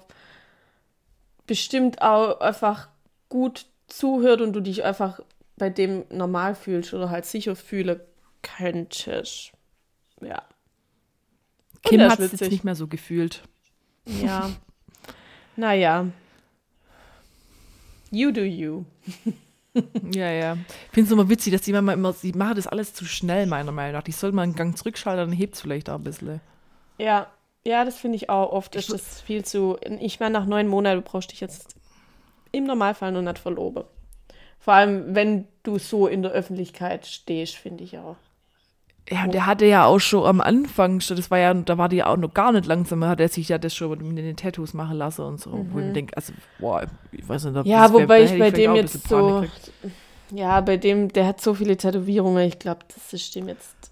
bestimmt auch einfach gut zuhört und du dich einfach bei dem normal fühlst oder halt sicher fühlen könntest. Ja. Und Kim hat es jetzt nicht mehr so gefühlt. Ja. *laughs* naja. You do you. *laughs* Ja, ja. Ich finde es immer witzig, dass die Mama immer, die machen das alles zu schnell, meiner Meinung nach. Die soll mal einen Gang zurückschalten, dann hebt es vielleicht auch ein bisschen. Ja, ja, das finde ich auch oft. Ist das viel zu. Ich meine, nach neun Monaten brauchst du dich jetzt im Normalfall noch nicht verloben. Vor allem, wenn du so in der Öffentlichkeit stehst, finde ich auch. Ja, und der hatte ja auch schon am Anfang, schon- das war ja, da war die ja auch noch gar nicht langsam, hat er sich ja das schon mit den Tattoos machen lassen und so. Wo ich mir denke, also, boah, ich weiß nicht, ob Mhm. Ja, das wär- wobei da ich bei vielleicht dem jetzt so. Ja, bei dem, der hat so viele Tätowierungen. Ich glaube, das ist dem jetzt.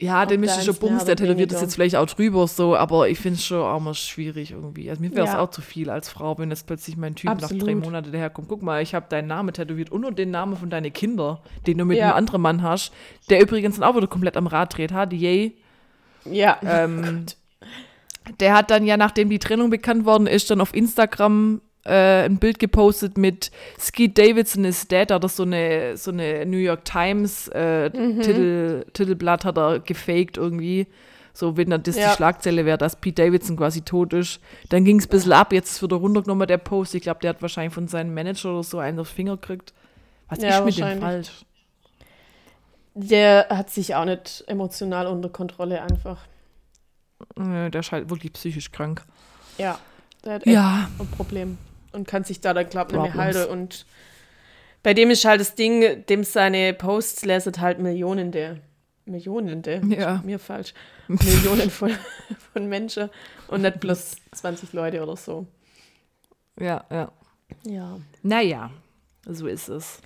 Ja, den schon mehr Bums, der tätowiert ist weniger. jetzt vielleicht auch drüber so, aber ich finde es schon auch mal schwierig irgendwie. Also mir wäre es Ja. auch zu viel als Frau, wenn jetzt plötzlich mein Typ nach drei Absolut. Monaten daherkommt. Guck mal, ich habe deinen Namen tätowiert und nur den Namen von deinen Kinder, den du mit Ja. einem anderen Mann hast, der übrigens dann auch wieder komplett am Rad dreht, ha, die Yay. Ja. Ähm, *laughs* der hat dann ja, nachdem die Trennung bekannt worden ist, dann auf Instagram äh, ein Bild gepostet mit Skeet Davidson is dead, oder so eine, so eine New York Times äh, Mhm. Titel, Titelblatt hat er gefaked irgendwie. So, wenn dann das Ja. die Schlagzeile wäre, dass Pete Davidson quasi tot ist. Dann ging es ein bisschen ab, jetzt ist wieder runtergenommen der Post. Ich glaube, der hat wahrscheinlich von seinem Manager oder so einen aufs Finger gekriegt. Was Ja, ist mit dem falsch? Der hat sich auch nicht emotional unter Kontrolle einfach. Der ist halt wirklich psychisch krank. Ja. Der hat echt Ja, ein Problem. Und kann sich da dann, glaub nicht mehr Problems. halten. Und bei dem ist halt das Ding, dem seine Posts lesen halt Millionen der. Millionen der. Ja. Mir falsch. Millionen von, *laughs* von Menschen und nicht bloß 20 Leute oder so. ja, ja. Ja. Naja, so ist es.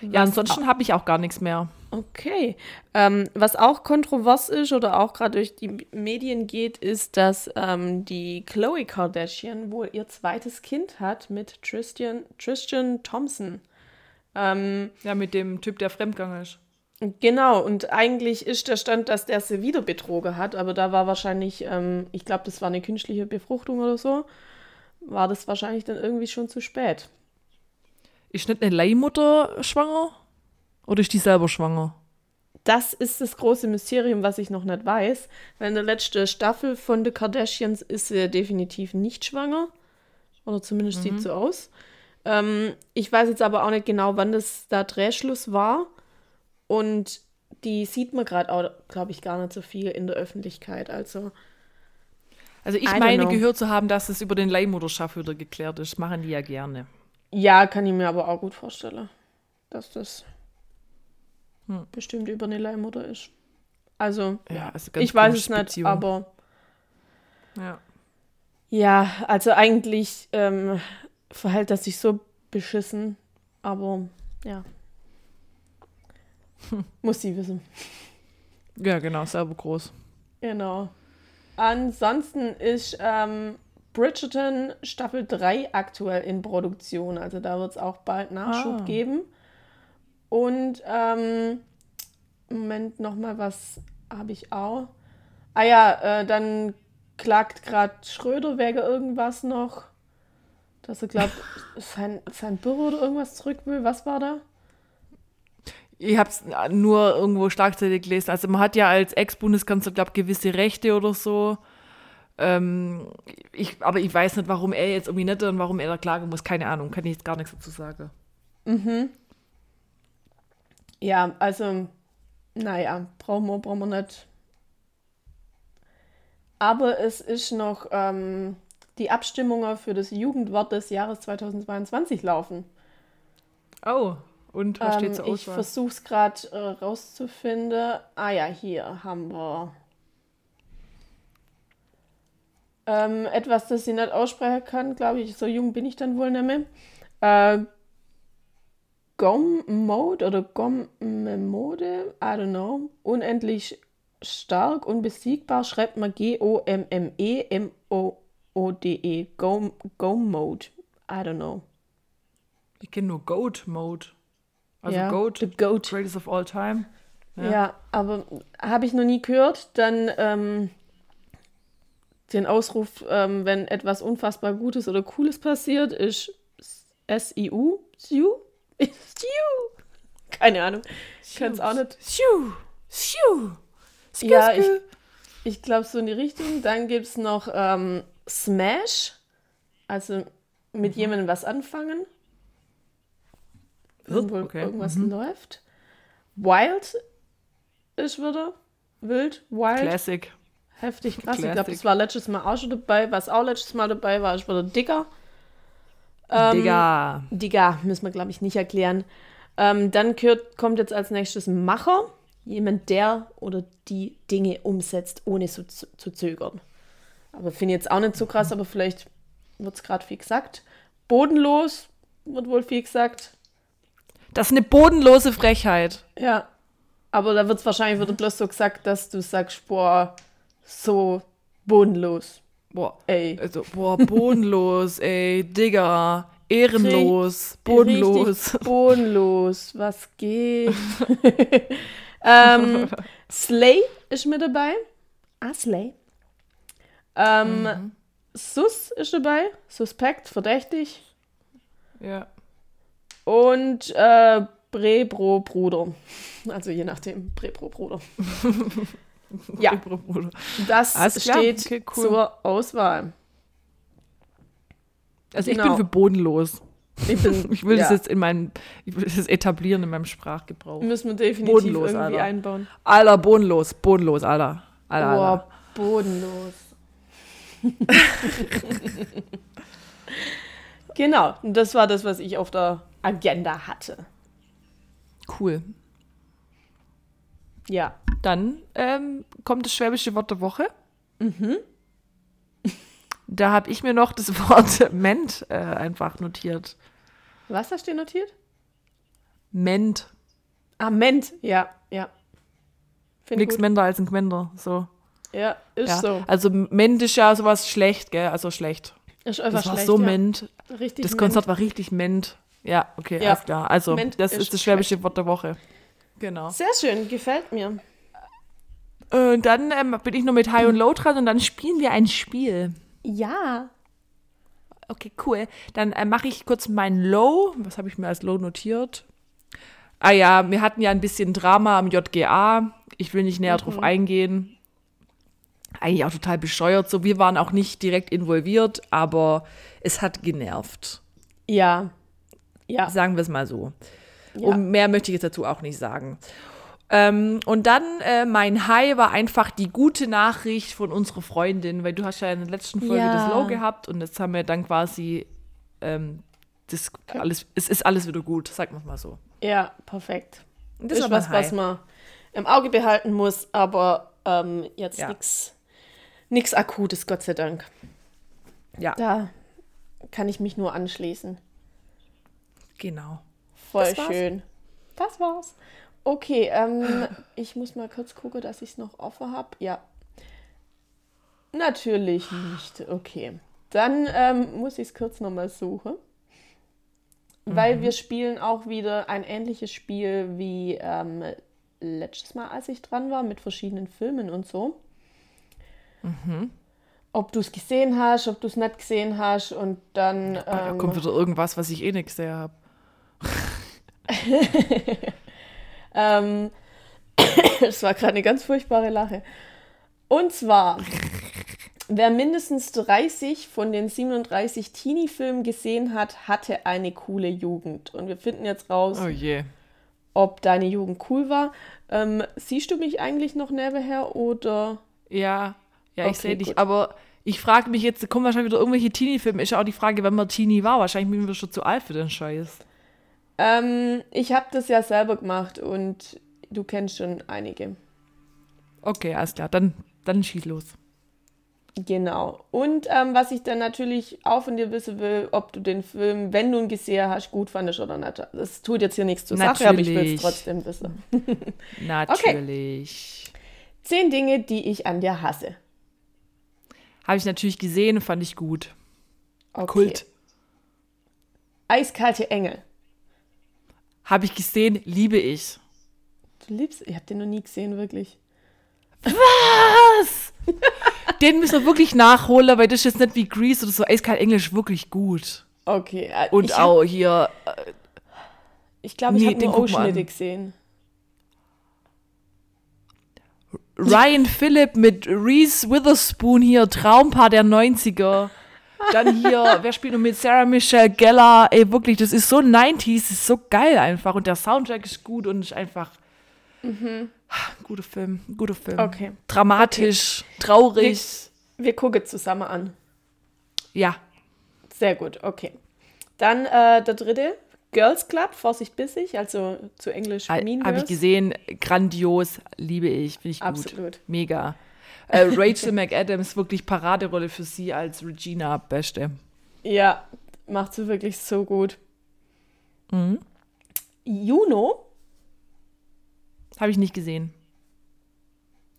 Ja, ansonsten habe ich auch gar nichts mehr. Okay. Ähm, was auch kontrovers ist oder auch gerade durch die Medien geht, ist, dass ähm, die Chloe Kardashian wohl ihr zweites Kind hat mit Tristan, Tristan Thompson. Ähm, Ja, mit dem Typ, der fremdgegangen ist. genau, und eigentlich ist der Stand, dass der sie wieder betrogen hat, aber da war wahrscheinlich, ähm, ich glaube, das war eine künstliche Befruchtung oder so, war das wahrscheinlich dann irgendwie schon zu spät. Ist nicht eine Leihmutter schwanger? Oder ist die selber schwanger? Das ist das große Mysterium, was ich noch nicht weiß. Weil in der letzten Staffel von The Kardashians ist sie definitiv nicht schwanger. Oder zumindest sieht so aus. Ähm, ich weiß jetzt aber auch nicht genau, wann das da Drehschluss war. Und die sieht man gerade auch, glaube ich, gar nicht so viel in der Öffentlichkeit. Also, Also ich meine know. gehört zu haben, dass es über den Leihmutterschaft wieder geklärt ist. Machen die ja gerne. ja, kann ich mir aber auch gut vorstellen, dass das Hm. bestimmt über eine Leihmutter ist. Also, Ja, also ich weiß es nicht, Beziehung. aber Ja. Ja, also eigentlich ähm, verhält das sich so beschissen, aber ja. *laughs* Muss sie wissen. ja, genau, selber groß. Genau. Ansonsten ist ähm, Bridgerton Staffel 3 aktuell in Produktion. Also da wird es auch bald Nachschub Ah. geben. Und ähm, Moment, nochmal was habe ich auch. Ah ja, äh, dann klagt gerade Schröder wegen irgendwas noch. Dass er glaubt, *laughs* sein, sein Büro oder irgendwas zurück will. Was war da? Ich habe es nur irgendwo Schlagzeile gelesen. Also man hat ja als Ex-Bundeskanzler, glaube gewisse Rechte oder so. Ähm, ich, aber ich weiß nicht, warum er jetzt irgendwie nicht und warum er da klagen muss. Keine Ahnung, kann ich jetzt gar nichts dazu sagen. Ja, also, naja, brauchen wir, brauchen wir nicht. Aber es ist noch ähm, die Abstimmungen für das Jugendwort des Jahres 2022 laufen. Oh, und was steht Ähm, zur ich Auswahl? versuche es gerade äh, rauszufinden. Ah ja, hier haben wir ähm, etwas, das ich nicht aussprechen kann, glaube ich. So jung bin ich dann wohl nicht mehr. Äh, Gom-Mode oder Gom-Mode, I don't know. Unendlich stark, unbesiegbar, schreibt man G-O-M-M-E-M-O-O-D-E. Gom- Gom-Mode, I don't know. Ich kenne nur Goat Mode. Also Ja, Goat, the Goat. greatest of all time. Ja, aber habe ich noch nie gehört. Dann ähm, den Ausruf, ähm, wenn etwas unfassbar Gutes oder Cooles passiert, ist S-I-U. Siu? Keine Ahnung. Ich kann es auch nicht. Ja, skü. Ich glaube, so in die Richtung. Dann gibt es noch ähm, Smash. Also mit jemandem was anfangen. Wenn wohl okay, irgendwas läuft. Wild ist wieder. Wild, wild. Classic. Heftig *laughs* krass. Ich glaube, Classic. das war letztes Mal auch schon dabei. Was auch letztes Mal dabei war, ist wieder Dicker. Ähm, Digga. Digga, müssen wir, glaube ich, nicht erklären. Ähm, dann gehört, kommt jetzt als nächstes Macher. Jemand, der oder die Dinge umsetzt, ohne zu, zu, zu zögern. Aber finde ich jetzt auch nicht so krass, aber vielleicht wird es gerade viel gesagt. Bodenlos wird wohl viel gesagt. Das ist eine bodenlose Frechheit. Ja. Aber da wird es wahrscheinlich wieder bloß so gesagt, dass du sagst, boah, so bodenlos. Boah, Ey. also, boah, bodenlos, *laughs* ey, Digga, ehrenlos, bodenlos. Richtig *laughs* bodenlos. Was geht? *laughs* ähm, Slay ist mit dabei. Ah, Slay. Ähm, Sus ist dabei. Suspekt, verdächtig. Ja. Und äh, Bre, Bro, Bruder. Also je nachdem, Bre, Bro, Bruder. *laughs* Ja. Das Alles steht okay, cool. zur Auswahl. Also ich Genau. bin für bodenlos. Ich, bin, *laughs* Ich will das ja, jetzt in meinen, ich will das etablieren in meinem Sprachgebrauch. Müssen wir definitiv Bodenlos, irgendwie Alter. einbauen. Alter, bodenlos, bodenlos, Alter. Alter, Alter. Boah, bodenlos. *laughs* genau, das war das, was ich auf der Agenda hatte. Cool. Ja. Dann ähm, kommt das schwäbische Wort der Woche. *laughs* Da habe ich mir noch das Wort *laughs* Ment äh, einfach notiert. Was hast du notiert? Ment. Ah, Ment. Ja, ja. Gut. Mender als ein Gwender. So. Ja, ist Ja. so. Also Ment ist ja sowas schlecht, gell? Also schlecht. Ist einfach Das war schlecht, so ja. Ment. Richtig Das Ment. Konzert war richtig Ment. Ja, okay, Ja. alles klar. Also, Ment das ist ist das schwäbische Wort der Woche. Genau. Sehr schön, gefällt mir. Und dann ähm, bin ich noch mit High und Low dran und dann spielen wir ein Spiel. Ja. Okay, cool. Dann äh, mache ich kurz mein Low. Was habe ich mir als Low notiert? Ah ja, wir hatten ja ein bisschen Drama am JGA. Ich will nicht näher drauf eingehen. Eigentlich auch total bescheuert. So, wir waren auch nicht direkt involviert, aber es hat genervt. Ja. Ja. Sagen wir es mal so. Ja. Und mehr möchte ich jetzt dazu auch nicht sagen. Ähm, und dann äh, mein High war einfach die gute Nachricht von unserer Freundin, weil du hast ja in der letzten Folge Ja. das Low gehabt und jetzt haben wir dann quasi ähm, das alles, es ist alles wieder gut, sagen wir mal so. ja, perfekt. Und Das ist was, was man im Auge behalten muss, aber ähm, jetzt Ja. nichts nix Akutes, Gott sei Dank. Ja, Da kann ich mich nur anschließen. genau. Voll Das war's. schön. Das war's. Okay, ähm, *sighs* ich muss mal kurz gucken, dass ich es noch offen habe. Ja. Natürlich nicht. Okay. Dann ähm, muss ich es kurz nochmal suchen. Weil wir spielen auch wieder ein ähnliches Spiel wie ähm, letztes Mal, als ich dran war, mit verschiedenen Filmen und so. Ob du es gesehen hast, ob du es nicht gesehen hast und dann. Da Ähm, kommt wieder irgendwas, was ich eh nicht gesehen habe. *laughs* Ähm, *coughs* das war gerade eine ganz furchtbare Lache. Und zwar, wer mindestens 30 von den 37 Teenie-Filmen gesehen hat, hatte eine coole Jugend. Und wir finden jetzt raus, Oh je. ob deine Jugend cool war. Ähm, siehst du mich eigentlich noch nebenher oder? Ja, ja, ich Okay, sehe dich. Aber ich frage mich jetzt, kommen wahrscheinlich wieder irgendwelche Teenie-Filme. Ist ja auch die Frage, wenn man Teenie war. Wahrscheinlich bin ich schon zu alt für den Scheiß. Ähm, ich habe das ja selber gemacht und du kennst schon einige. Okay, alles klar. Dann, dann schieß los. Genau. Und ähm, was ich dann natürlich auch von dir wissen will, ob du den Film, wenn du ihn gesehen hast, gut fandest oder nicht. Das tut jetzt hier nichts zur Sache, aber ich will es Natürlich. trotzdem wissen. *laughs* Natürlich. Zehn Dinge, die ich an dir hasse. Habe ich natürlich gesehen, fand ich gut. Okay. Kult. Eiskalte Engel. Habe ich gesehen, liebe ich. Du liebst, ich habe den noch nie gesehen, wirklich. Was? Den müssen wir wirklich nachholen, weil das ist jetzt nicht wie Grease oder so. Eiskalt Englisch wirklich gut. Okay. äh, Und hab- auch hier. Ich glaube, ich Nee, habe den nur Ausschnitte gesehen. Ryan Phillip mit Reese Witherspoon hier, Traumpaar der 90er. Dann hier, wer spielt noch mit Sarah Michelle Gellar? Ey, wirklich, das ist so 90s, das ist so geil einfach. Und der Soundtrack ist gut und ist einfach. Guter Film, guter Film. Okay. Dramatisch, traurig. Wir gucken zusammen an. Ja, Sehr gut, okay. Dann äh, der dritte, Girls Club, Vorsicht bissig, also zu Englisch Mean Habe ich gesehen, grandios, liebe ich, finde ich gut. Absolut. Mega. Äh, Rachel McAdams, wirklich Paraderolle für sie als Regina, beste. Ja, macht sie wirklich so gut. Mhm. Juno, Habe ich nicht gesehen.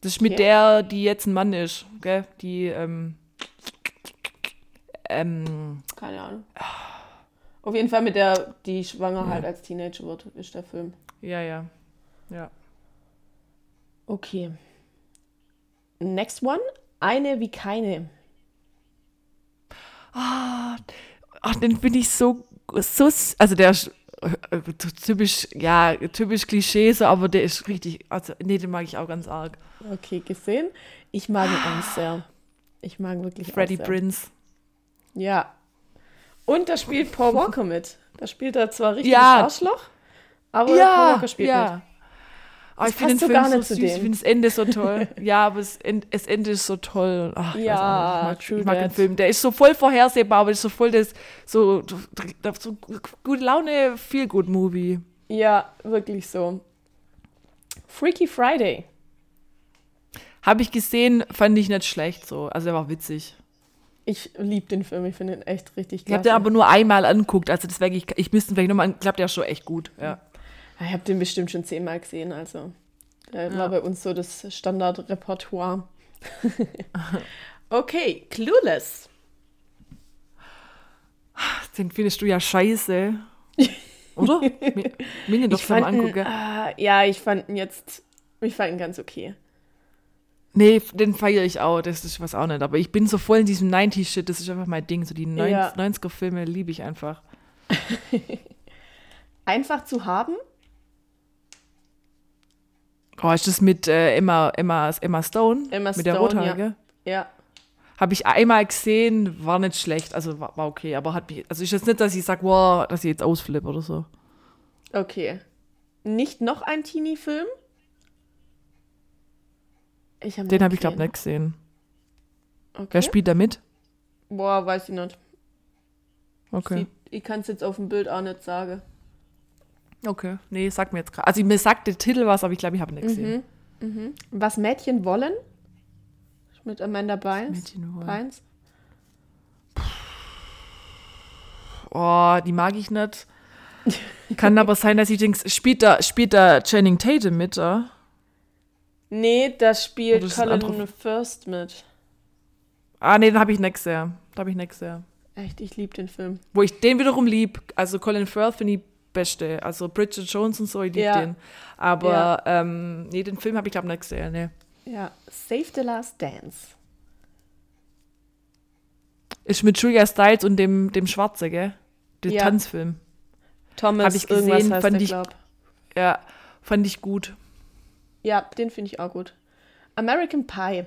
Das ist mit Okay. der, die jetzt ein Mann ist, gell? Die, ähm, ähm, keine Ahnung. Auf jeden Fall mit der, die schwanger halt als Teenager wird, ist der Film. ja, ja. Ja. Okay. Next one. Eine wie keine. Ach, den finde ich so, so, also der ist äh, äh, typisch, ja, typisch Klischee, so, aber der ist richtig, also, nee, den mag ich auch ganz arg. Okay, gesehen. Ich mag ihn auch sehr. Ich mag wirklich sehr. Prince. Ja. Und da spielt Paul *laughs* Walker mit. Da spielt er zwar richtig Ja. Arschloch, aber Paul Ja, Walker spielt ja. mit. Aber Das ich finde den Film so süß, ich finde das Ende so *laughs* toll. ja, aber das Ende, das Ende ist so toll. Ach, ich Ja, nicht. ich mag, ich mag den. Film. Der ist so voll vorhersehbar, aber ist so voll das, so, so gute Laune, viel gut Movie. Ja, wirklich so. Freaky Friday. Habe ich gesehen, fand ich nicht schlecht so. Also er war witzig. Ich liebe den Film, ich finde ihn echt richtig Ich habe den aber nur einmal anguckt, also deswegen, ich, ich müsste ihn vielleicht nochmal, klappt der schon echt gut. Ja. Ich habe den bestimmt schon zehnmal gesehen, also der war bei uns so das Standardrepertoire. *laughs* okay, Clueless. Den findest du ja scheiße. *laughs* Oder? Mir, doch ihn, angucken. ah, ja, ich fand ihn jetzt, ich fand ihn ganz okay. Nee, den feiere ich auch, das ist was auch nicht. Aber ich bin so voll in diesem 90s-Shit, das ist einfach mein Ding. So die 90, Ja. 90er-Filme liebe ich einfach. *laughs* Einfach zu haben? Oh, ist das mit äh, Emma, Emma, Emma Stone? Emma mit der Stone, Rothaarige? Ja. Habe ich einmal gesehen, war nicht schlecht, also war, war okay, aber hat mich, also ist jetzt nicht, dass ich sage, wow, dass ich jetzt ausflippe oder so. Okay. Nicht noch ein Teenie-Film? Ich hab Den habe ich, glaube nicht gesehen. Okay. Wer spielt da mit? Boah, weiß ich nicht. Okay. Sieht, ich kann es jetzt auf dem Bild auch nicht sagen. Okay. Nee, sag mir jetzt gerade. Also mir sagt der Titel was, aber ich glaube, ich habe ihn nicht gesehen. Was Mädchen wollen? Mit Amanda Bynes. Mädchen wollen. Bynes. Oh, die mag ich nicht. Kann aber sein, dass ich denke, spielt da, spielt da Channing Tatum mit, oder? Nee, da spielt Oh, Colin First mit. Ah, nee, den habe ich nicht gesehen. Da habe ich nicht gesehen. Echt, ich liebe den Film. Wo ich den wiederum lieb, also Colin Firth finde ich beste. Also Bridget Jones und so, ich liebe Ja. den. Aber Ja. ähm, nee, den Film habe ich glaube nicht gesehen. Nee. Ja. Save the Last Dance. Ist mit Julia Stiles und dem, dem Schwarze, gell? Der Ja. Tanzfilm. Thomas Hab ich gesehen, fand der, ich- glaub. Ja, fand ich gut. Ja, den finde ich auch gut. American Pie.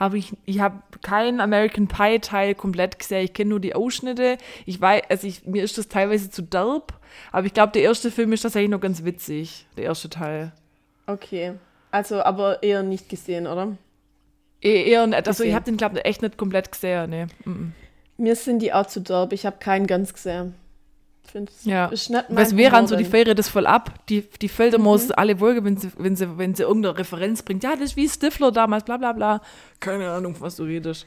Habe ich, ich habe keinen American Pie Teil komplett gesehen. Ich kenne nur die Ausschnitte. Ich weiß, also ich, mir ist das teilweise zu derb, aber ich glaube, der erste Film ist tatsächlich noch ganz witzig. Der erste Teil. Okay. Also, aber eher nicht gesehen, oder? Eh- Eher, nicht- also ich Gesehen. habe den glaube ich echt nicht komplett gesehen. Nee. Mhm. Mir sind die auch zu derb. Ich habe keinen ganz gesehen. Es Ja. Was wäre an Humor so, die feiere das voll ab. Die, die fällt immer Mhm. alle Folge, wenn sie, wenn, sie, wenn sie irgendeine Referenz bringt. Ja, das ist wie Stifler damals, bla bla bla. Keine Ahnung, was du redest.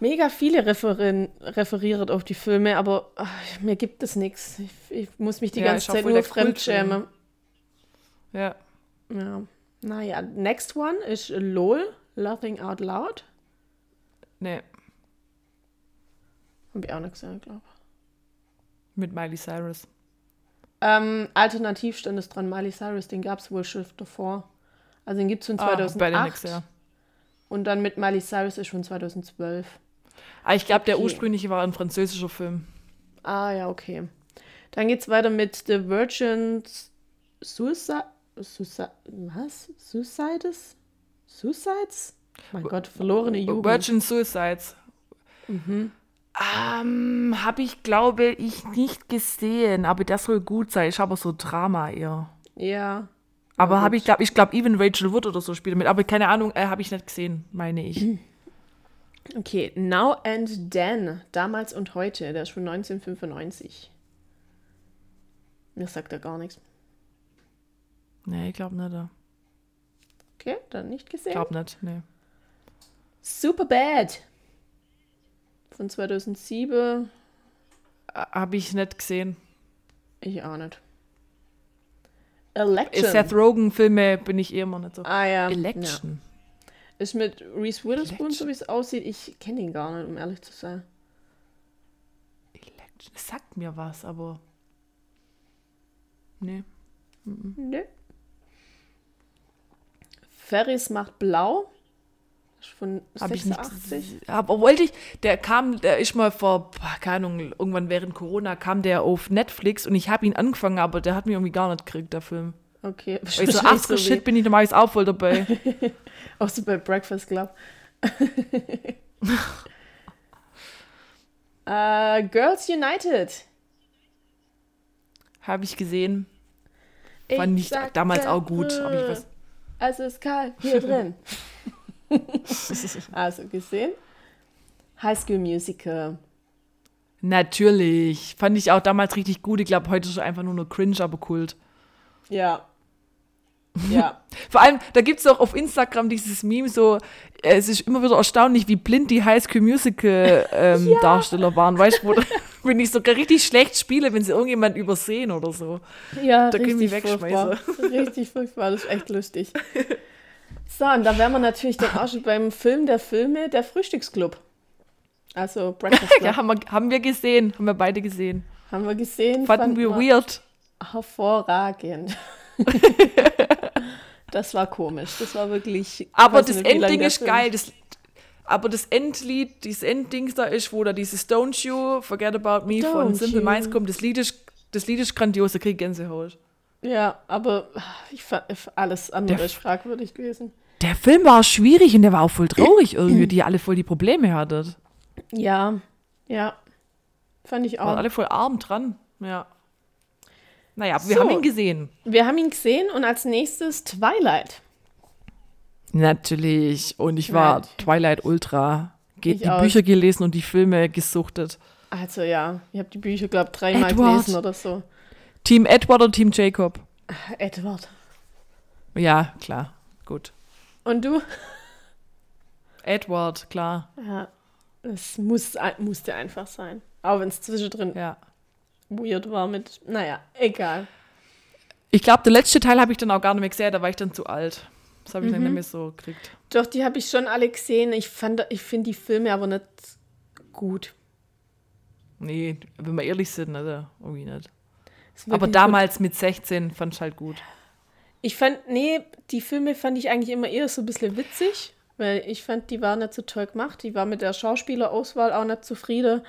Mega viele referieren, referieren auf die Filme, aber ach, mir gibt es nichts. Ich, ich muss mich die Ja, ganze Zeit nur fremdschämen. Ja. Ja. Naja, next one ist LOL, Laughing Out Loud. Nee, Hab ich auch nicht gesehen, glaube mit Miley Cyrus. ähm, Alternativ stand es dran, Miley Cyrus, den gab es wohl schon davor. Also den gibt es Ah, den 2008 nix, ja. und dann mit Miley Cyrus ist schon 2012. Ah, ich glaube, der Okay. ursprüngliche war ein französischer Film. Ah ja, okay. Dann geht's weiter mit The Virgin Suicide. Suicide was? Suicides? Suicides? Mein Gott, verlorene Jugend. Virgin Suicides. Ähm, habe ich, glaube ich, nicht gesehen, aber das soll gut sein. Ich habe so Drama eher. Ja. Aber habe ich, glaube ich, glaube, even Rachel Wood oder so spielt mit. Aber keine Ahnung, äh, habe ich nicht gesehen, meine ich. *clears throat* Okay, Now and Then, damals und heute, der ist von 1995. Mir sagt er gar nichts. Nee, ich glaube nicht. Okay, dann nicht Ich gesehen. glaube nicht, nee. Super Bad. Von 2007. Habe ich nicht gesehen. Ich auch nicht. Election. Seth Rogen-Filme bin ich eh immer nicht so. ah ja. Ja. Election. Ist mit Reese Witherspoon, Election. so wie es aussieht. Ich kenne ihn gar nicht, um ehrlich zu sein. Election. Es sagt mir was, aber. Nee. Nö. Ferris macht blau. Von Habe ich nicht. 86. Aber wollte ich, der kam, der ist mal vor, keine Ahnung, irgendwann während Corona kam der auf Netflix und ich habe ihn angefangen, aber der hat mich irgendwie gar nicht gekriegt, der Film. Okay. Weil ich so, ach so, shit, bin ich normalerweise auch voll dabei. *laughs* Auch so bei Breakfast Club. *laughs* äh, Girls United. habe ich gesehen. Fand ich sag damals auch gut, aber ich weiß. Es ist kalt hier drin. *laughs* *laughs* also gesehen. High School Musical. Natürlich. Fand ich auch damals richtig gut. Ich glaube, heute ist es einfach nur nur cringe, aber Kult. Ja. Ja. *laughs* Vor allem, da gibt es auch auf Instagram dieses Meme so, äh, es ist immer wieder erstaunlich, wie blind die High School Musical ähm, *laughs* Darsteller waren. Weißt du, wenn ich sogar richtig schlecht spiele, wenn sie irgendjemand übersehen oder so. Ja, Da können wir richtig furchtbar. wegschmeißen. Richtig furchtbar, das ist echt lustig. So, und da wären wir natürlich dann auch schon beim Film der Filme, der Frühstücksclub. Also Breakfast *laughs* Club. Ja, haben wir, haben wir gesehen, haben wir beide gesehen. Haben wir gesehen. Fanden wir weird. Hervorragend. *laughs* das war komisch. Das war wirklich. Aber das Endding ist Film- geil. Das, aber das Endlied, dieses Endding da ist, wo da dieses Don't You Forget About Me von Don't Simple you. Minds kommt, das Lied ist, das Lied ist grandios, da krieg ich Gänsehaut. Ja, aber ich fand alles andere Der- ist fragwürdig gewesen. Der Film war schwierig und der war auch voll traurig *clears throat* irgendwie, die alle voll die Probleme hattet. Ja, ja. Fand ich Waren auch. alle voll arm dran. Ja. Naja, aber wir So. haben ihn gesehen. Wir haben ihn gesehen und als nächstes Twilight. Natürlich. Und ich war Right. Twilight Ultra. Geht Ich die auch. Bücher gelesen und die Filme gesuchtet. Also ja, ich habe die Bücher, glaube ich, dreimal gelesen oder so. Team Edward oder Team Jacob? Edward. Ja, klar. Gut. Und du? Edward, klar. Ja, es muss, musste einfach sein. Auch wenn es zwischendrin Ja. weird war mit, naja, egal. Ich glaube, der letzte Teil habe ich dann auch gar nicht mehr gesehen, da war ich dann zu alt. Das habe ich Mhm. dann nicht mehr so gekriegt. Doch, die habe ich schon alle gesehen. Ich, fand, ich finde die Filme aber nicht gut. Nee, wenn wir ehrlich sind, also irgendwie nicht. Aber damals mit 16 fand ich halt gut. Gut. Ich fand, nee, die Filme fand ich eigentlich immer eher so ein bisschen witzig, weil ich fand, die waren nicht so toll gemacht. Die war mit der Schauspielerauswahl auch nicht zufrieden.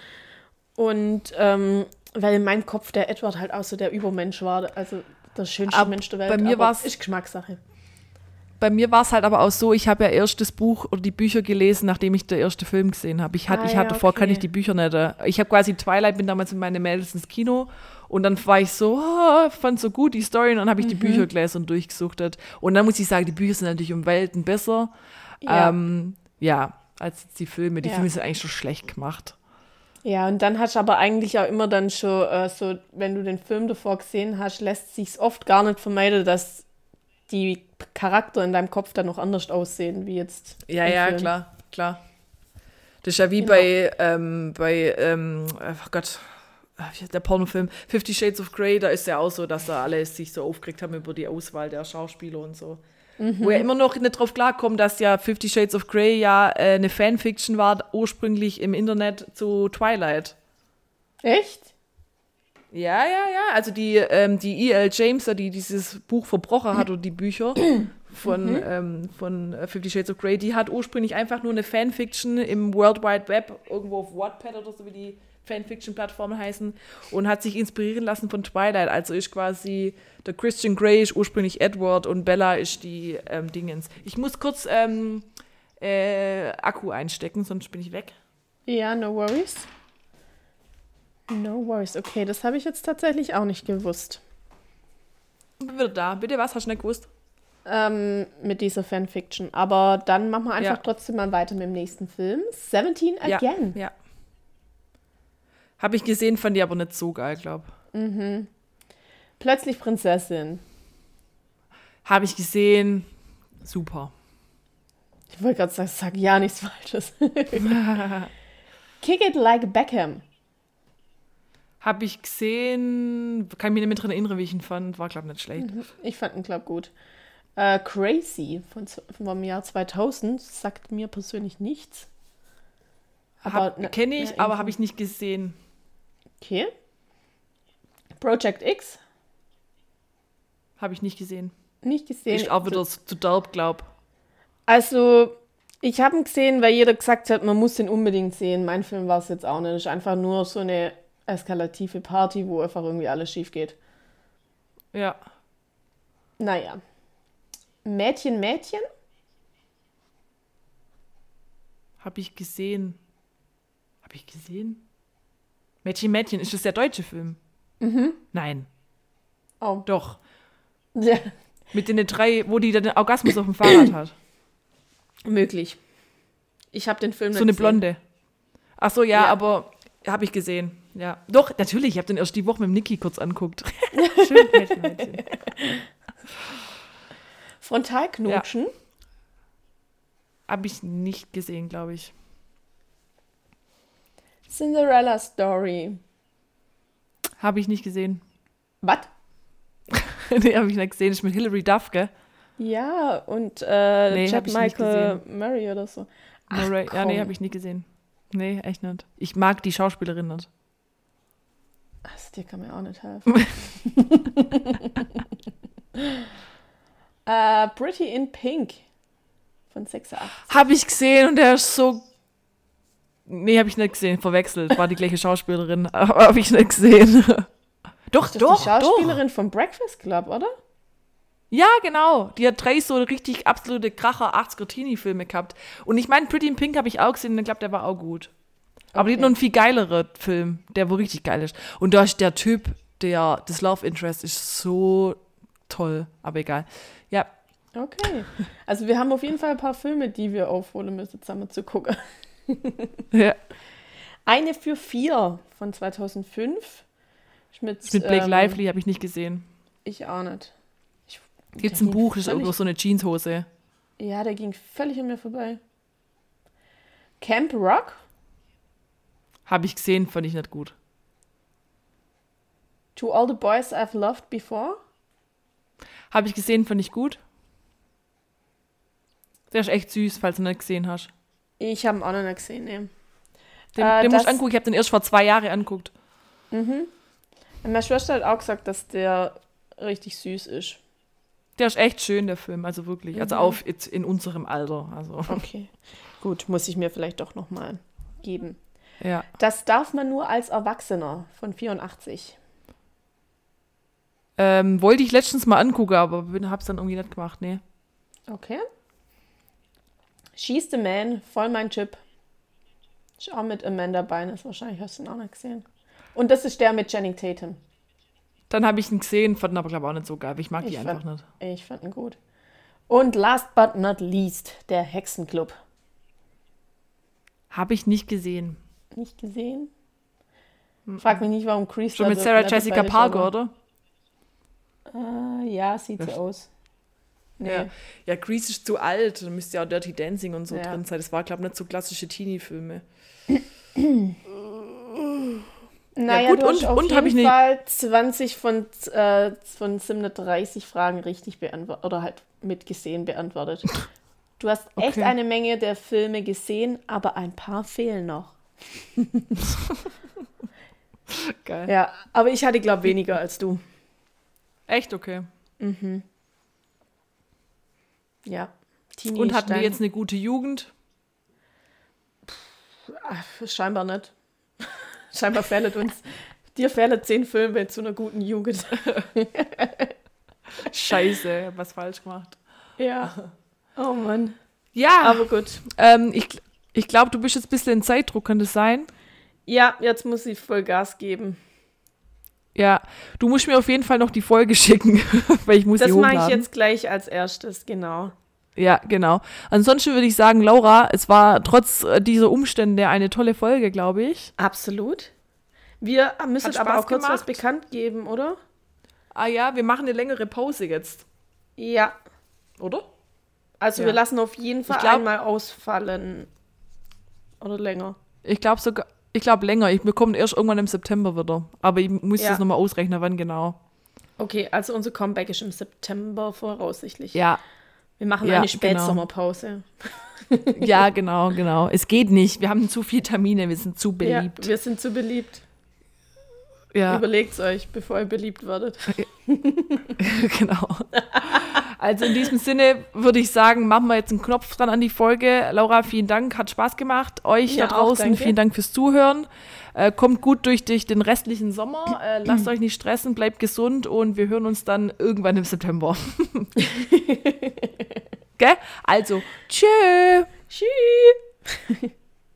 Und ähm, weil in meinem Kopf der Edward halt auch so der Übermensch war, also der schönste Ab- Mensch der Welt. bei mir aber war's- Ist Geschmackssache. Bei mir war es halt aber auch so, ich habe ja erst das Buch oder die Bücher gelesen, nachdem ich den ersten Film gesehen habe. Ich, hat, Ah, ich ja, hatte davor, kann okay. ich die Bücher nicht. äh, Ich habe quasi Twilight, bin damals mit meinen Mädels ins Kino und dann war ich so, oh, fand so gut die Story und dann habe ich Mhm. die Bücher gelesen und durchgesuchtet. Und dann muss ich sagen, die Bücher sind natürlich um Welten besser. Ja. Ähm, ja als die Filme. Die Ja. Filme sind eigentlich schon schlecht gemacht. Ja, und dann hast du aber eigentlich auch immer dann schon äh, so, wenn du den Film davor gesehen hast, lässt sich's oft gar nicht vermeiden, dass die Charakter in deinem Kopf dann noch anders aussehen, wie jetzt. Ja, ja, Film. klar, klar. Das ist ja wie Genau. bei, ähm, bei, ähm, ach Gott, der Pornofilm Fifty Shades of Grey, da ist ja auch so, dass da alle sich so aufgeregt haben über die Auswahl der Schauspieler und so. Wo ja immer noch nicht drauf klarkommt, dass ja Fifty Shades of Grey ja äh, eine Fanfiction war, ursprünglich im Internet zu Twilight. Echt? Ja, ja, ja. Also die, ähm, die E.L. James, die dieses Buch verbrochen hat oder die Bücher von, ähm, von äh, Fifty Shades of Grey, die hat ursprünglich einfach nur eine Fanfiction im World Wide Web, irgendwo auf Wattpad oder so wie die Fanfiction-Plattformen heißen, und hat sich inspirieren lassen von Twilight. Also ist quasi der Christian Grey ist ursprünglich Edward und Bella ist die ähm, Dingens. Ich muss kurz ähm, äh, Akku einstecken, sonst bin ich weg. Ja, no worries. No worries. Okay, das habe ich jetzt tatsächlich auch nicht gewusst. Wieder da. Bitte, was hast du nicht gewusst? Ähm, mit dieser Fanfiction. Aber dann machen wir einfach Ja. trotzdem mal weiter mit dem nächsten Film. 17 Ja, Again. ja. Habe ich gesehen, fand ich aber nicht so geil, glaube Plötzlich Prinzessin. Habe ich gesehen, super. Ich wollte gerade sagen, sag ja nichts Falsches. *laughs* Kick it like Beckham. Habe ich gesehen, kann ich mich nicht mehr dran erinnern, wie ich ihn fand, war glaube ich nicht schlecht. Ich fand ihn, glaub gut. Äh, Crazy von, vom Jahr 2000 sagt mir persönlich nichts. Ne- Kenne ich, ja, aber habe ich nicht gesehen. Okay. Project X, Habe ich nicht gesehen. nicht gesehen. Ist auch wieder zu derb, glaub. Also, ich habe ihn gesehen, weil jeder gesagt hat, man muss den unbedingt sehen. Mein Film war es jetzt auch nicht. Es ist einfach nur so eine eskalative Party, wo einfach irgendwie alles schief geht. Ja. Naja. Mädchen, Mädchen? Habe ich gesehen. Habe ich gesehen? Mädchen, Mädchen, ist das der deutsche Film? Mhm. Nein. Oh. Doch. Ja, Mit den drei, wo die dann den Orgasmus auf dem Fahrrad hat. möglich. Ich habe den Film So nicht eine gesehen. Blonde. Ach so, ja, Ja. aber habe ich gesehen. Ja. Doch, natürlich, ich habe den erst die Woche mit dem Niki kurz anguckt. *laughs* Schön, Mädchen, Mädchen. Frontalknutschen. Habe ich nicht gesehen, glaube ich. Cinderella Story. Habe ich nicht gesehen. Was? *laughs* nee, habe ich nicht gesehen. Ist mit Hilary Duff, gell? Ja, und äh, Nee, Chad Michael Murray oder so. Ach, Murray. Ja, nee, habe ich nicht gesehen. Nee, echt nicht. Ich mag die Schauspielerin nicht. Also, dir kann mir auch nicht helfen. *laughs* *laughs* äh, Pretty in Pink von 86. Habe ich gesehen und der ist so. Nee, habe ich nicht gesehen. Verwechselt. War die gleiche Schauspielerin. *laughs* Aber habe ich nicht gesehen. doch, Das ist doch, die doch. Schauspielerin vom Breakfast Club, oder? Ja, genau. Die hat drei so richtig absolute Kracher 80er Teenie-Filme gehabt. Und ich meine, Pretty in Pink habe ich auch gesehen und ich glaube, der war auch gut. Aber die hat Okay. noch einen viel geileren Film, der wohl richtig geil ist. Und da ist der Typ, der, das Love Interest ist so toll. Aber egal. Okay. Also wir haben auf jeden Fall ein paar Filme, die wir aufholen müssen, zusammen zu gucken. *laughs* ja. Eine für vier von 2005. Ist Mit, Blake ähm, Lively habe ich nicht gesehen. Ich auch nicht. Ich, Gibt's der ein Buch, das ist irgendwo so eine Jeanshose. Ja, der ging völlig an mir vorbei. Camp Rock? Habe ich gesehen, fand ich nicht gut. To All the Boys I've Loved Before? Habe ich gesehen, fand ich gut. Der ist echt süß, falls du ihn nicht gesehen hast. Ich habe ihn auch noch nicht gesehen, nee. Den, Äh, den musst du angucken, ich habe den erst vor zwei Jahren anguckt. Und Meine Schwester hat auch gesagt, dass der richtig süß ist. Der ist echt schön, der Film, also wirklich. Mhm. Also auf in unserem Alter. Also, Okay. Gut, muss ich mir vielleicht doch nochmal geben. ja. Das darf man nur als Erwachsener von 84. Ähm, wollte ich letztens mal angucken, aber bin- hab's dann irgendwie nicht gemacht, nee. Okay. She's the Man, voll mein Chip. Ist auch mit Amanda Bynes, wahrscheinlich hast du ihn auch nicht gesehen. Und das ist der mit Channing Tatum. Dann habe ich ihn gesehen, fand ihn aber glaube ich auch nicht so geil, ich mag die Ich einfach fand- nicht. Ich fand ihn gut. Und last but not least, der Hexenclub. Habe ich nicht gesehen. Nicht gesehen? Frag mich nicht, warum Chris Schon mit Sarah Jessica Parker, oder? Äh, ja, sieht so aus. Nee. Ja. ja, Grease ist zu alt, da müsste ja auch Dirty Dancing und so Ja. drin sein. Das war, glaube ich, nicht so klassische Teenie-Filme. Naja, gut, du hast und- auf und jeden ich Fall 20 von, äh, von 730 Fragen richtig beantwortet oder halt mitgesehen beantwortet. Du hast echt Okay. eine Menge der Filme gesehen, aber ein paar fehlen noch. *laughs* Geil. Ja, aber ich hatte, glaube weniger als du. Echt okay. Ja. Teenie Und hatten wir jetzt eine gute Jugend? Ach, scheinbar nicht. *laughs* scheinbar fehlt uns. Dir fehlen zehn Filme zu einer guten Jugend. *laughs* Scheiße, hab was falsch gemacht. ja. Oh Mann. Ja, Aber gut. ähm, ich, ich glaube, du bist jetzt ein bisschen in Zeitdruck, kann das sein? Ja, jetzt muss ich voll Gas geben. Ja, du musst mir auf jeden Fall noch die Folge *laughs* schicken, weil ich muss Das mache hochladen. ich jetzt gleich als erstes, genau. Ja, genau. Ansonsten würde ich sagen, Laura, es war trotz äh, dieser Umstände eine tolle Folge, glaube ich. Absolut. Wir müssen aber auch kurz was gemacht. bekannt geben, oder? Ah ja, wir machen eine längere Pause jetzt, Ja. oder? Also Ja. wir lassen auf jeden Fall glaub- einmal ausfallen. Oder länger. Ich glaube sogar, ich glaube länger. Ich, wir kommen erst irgendwann im September wieder. Aber ich muss Ja. das nochmal ausrechnen, wann genau. Okay, also unser Comeback ist im September voraussichtlich. Ja, Wir machen Ja, eine genau. Spätsommerpause. ja, genau, genau. Es geht nicht. Wir haben zu viele Termine, wir sind zu Ja, beliebt. wir sind zu beliebt. Ja, Überlegt's euch, bevor ihr beliebt werdet. *laughs* genau. *laughs* Also in diesem Sinne würde ich sagen, machen wir jetzt einen Knopf dran an die Folge. Laura, vielen Dank, hat Spaß gemacht. Euch Ja, da auch, draußen, danke. vielen Dank fürs Zuhören. Äh, kommt gut durch, durch den restlichen Sommer. Äh, *clears throat* lasst euch nicht stressen, bleibt gesund und wir hören uns dann irgendwann im September. *laughs* Gell? Also, tschö. Tschüss. *laughs*